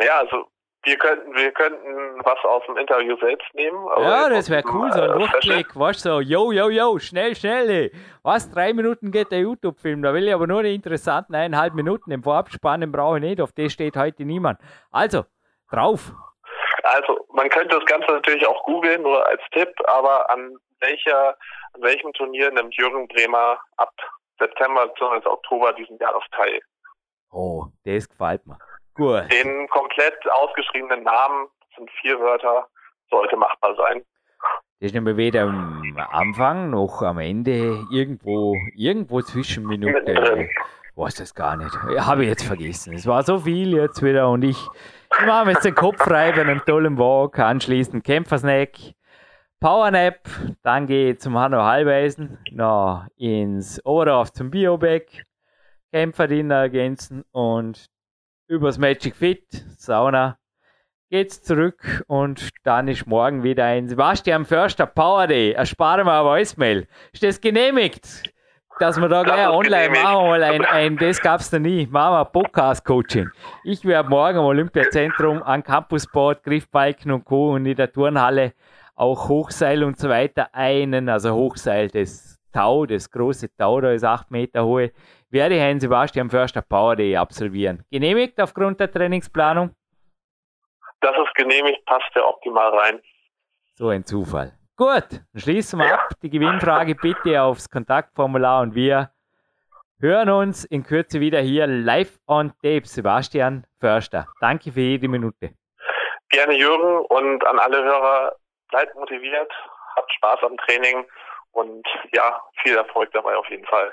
Ja, also wir könnten, wir könnten was aus dem Interview selbst nehmen. ja, das wäre cool, so ein äh, Durchklick, weißt du, so, yo, yo, yo, schnell, schnell, ey. Was, drei Minuten geht der YouTube-Film, da will ich aber nur die interessanten eineinhalb Minuten, im Vorabspannen brauche ich nicht, auf das steht heute niemand. Also, drauf. Also man könnte das Ganze natürlich auch googeln, nur als Tipp, aber an welcher, an welchem Turnier nimmt Jürgen Bremer ab September bzw. Oktober diesen Jahres teil? Oh, das gefällt mir. Gut. Den komplett ausgeschriebenen Namen, sind vier Wörter, sollte machbar sein. Das ist nämlich weder am Anfang noch am Ende irgendwo, irgendwo zwischen Minute. Weiß das gar nicht. Habe ich jetzt vergessen. Es war so viel jetzt wieder und ich, ich mache mir jetzt den Kopf frei bei einem tollen Walk, anschließend Kämpfersnack, Powernap, dann gehe ich zum Hanno Halbeisen, noch ins Oberdorf zum Bioback, Kämpferdiener ergänzen und übers Magic Fit, Sauna, geht's zurück und dann ist morgen wieder ein Sebastian Förster Power Day. Erspare mir aber Voicemail. Ist das genehmigt? Dass wir da gleich online genehmigt. machen, mal ein, ein, das gab's da nie. Machen wir Podcast-Coaching. Ich werde morgen im Olympiazentrum an Campusboard, Griffbalken und Co. und in der Turnhalle auch Hochseil und so weiter einen, also Hochseil, das Tau, das große Tau, da ist acht Meter hohe, werde einen Sebastian Förster Power Day absolvieren. Genehmigt aufgrund der Trainingsplanung? Das ist genehmigt, passt ja optimal rein. So ein Zufall. Gut, dann schließen wir ja. ab. Die Gewinnfrage bitte aufs Kontaktformular und wir hören uns in Kürze wieder hier live on tape. Sebastian Förster. Danke für jede Minute. Gerne Jürgen und an alle Hörer, bleibt motiviert, habt Spaß am Training und ja, viel Erfolg dabei auf jeden Fall.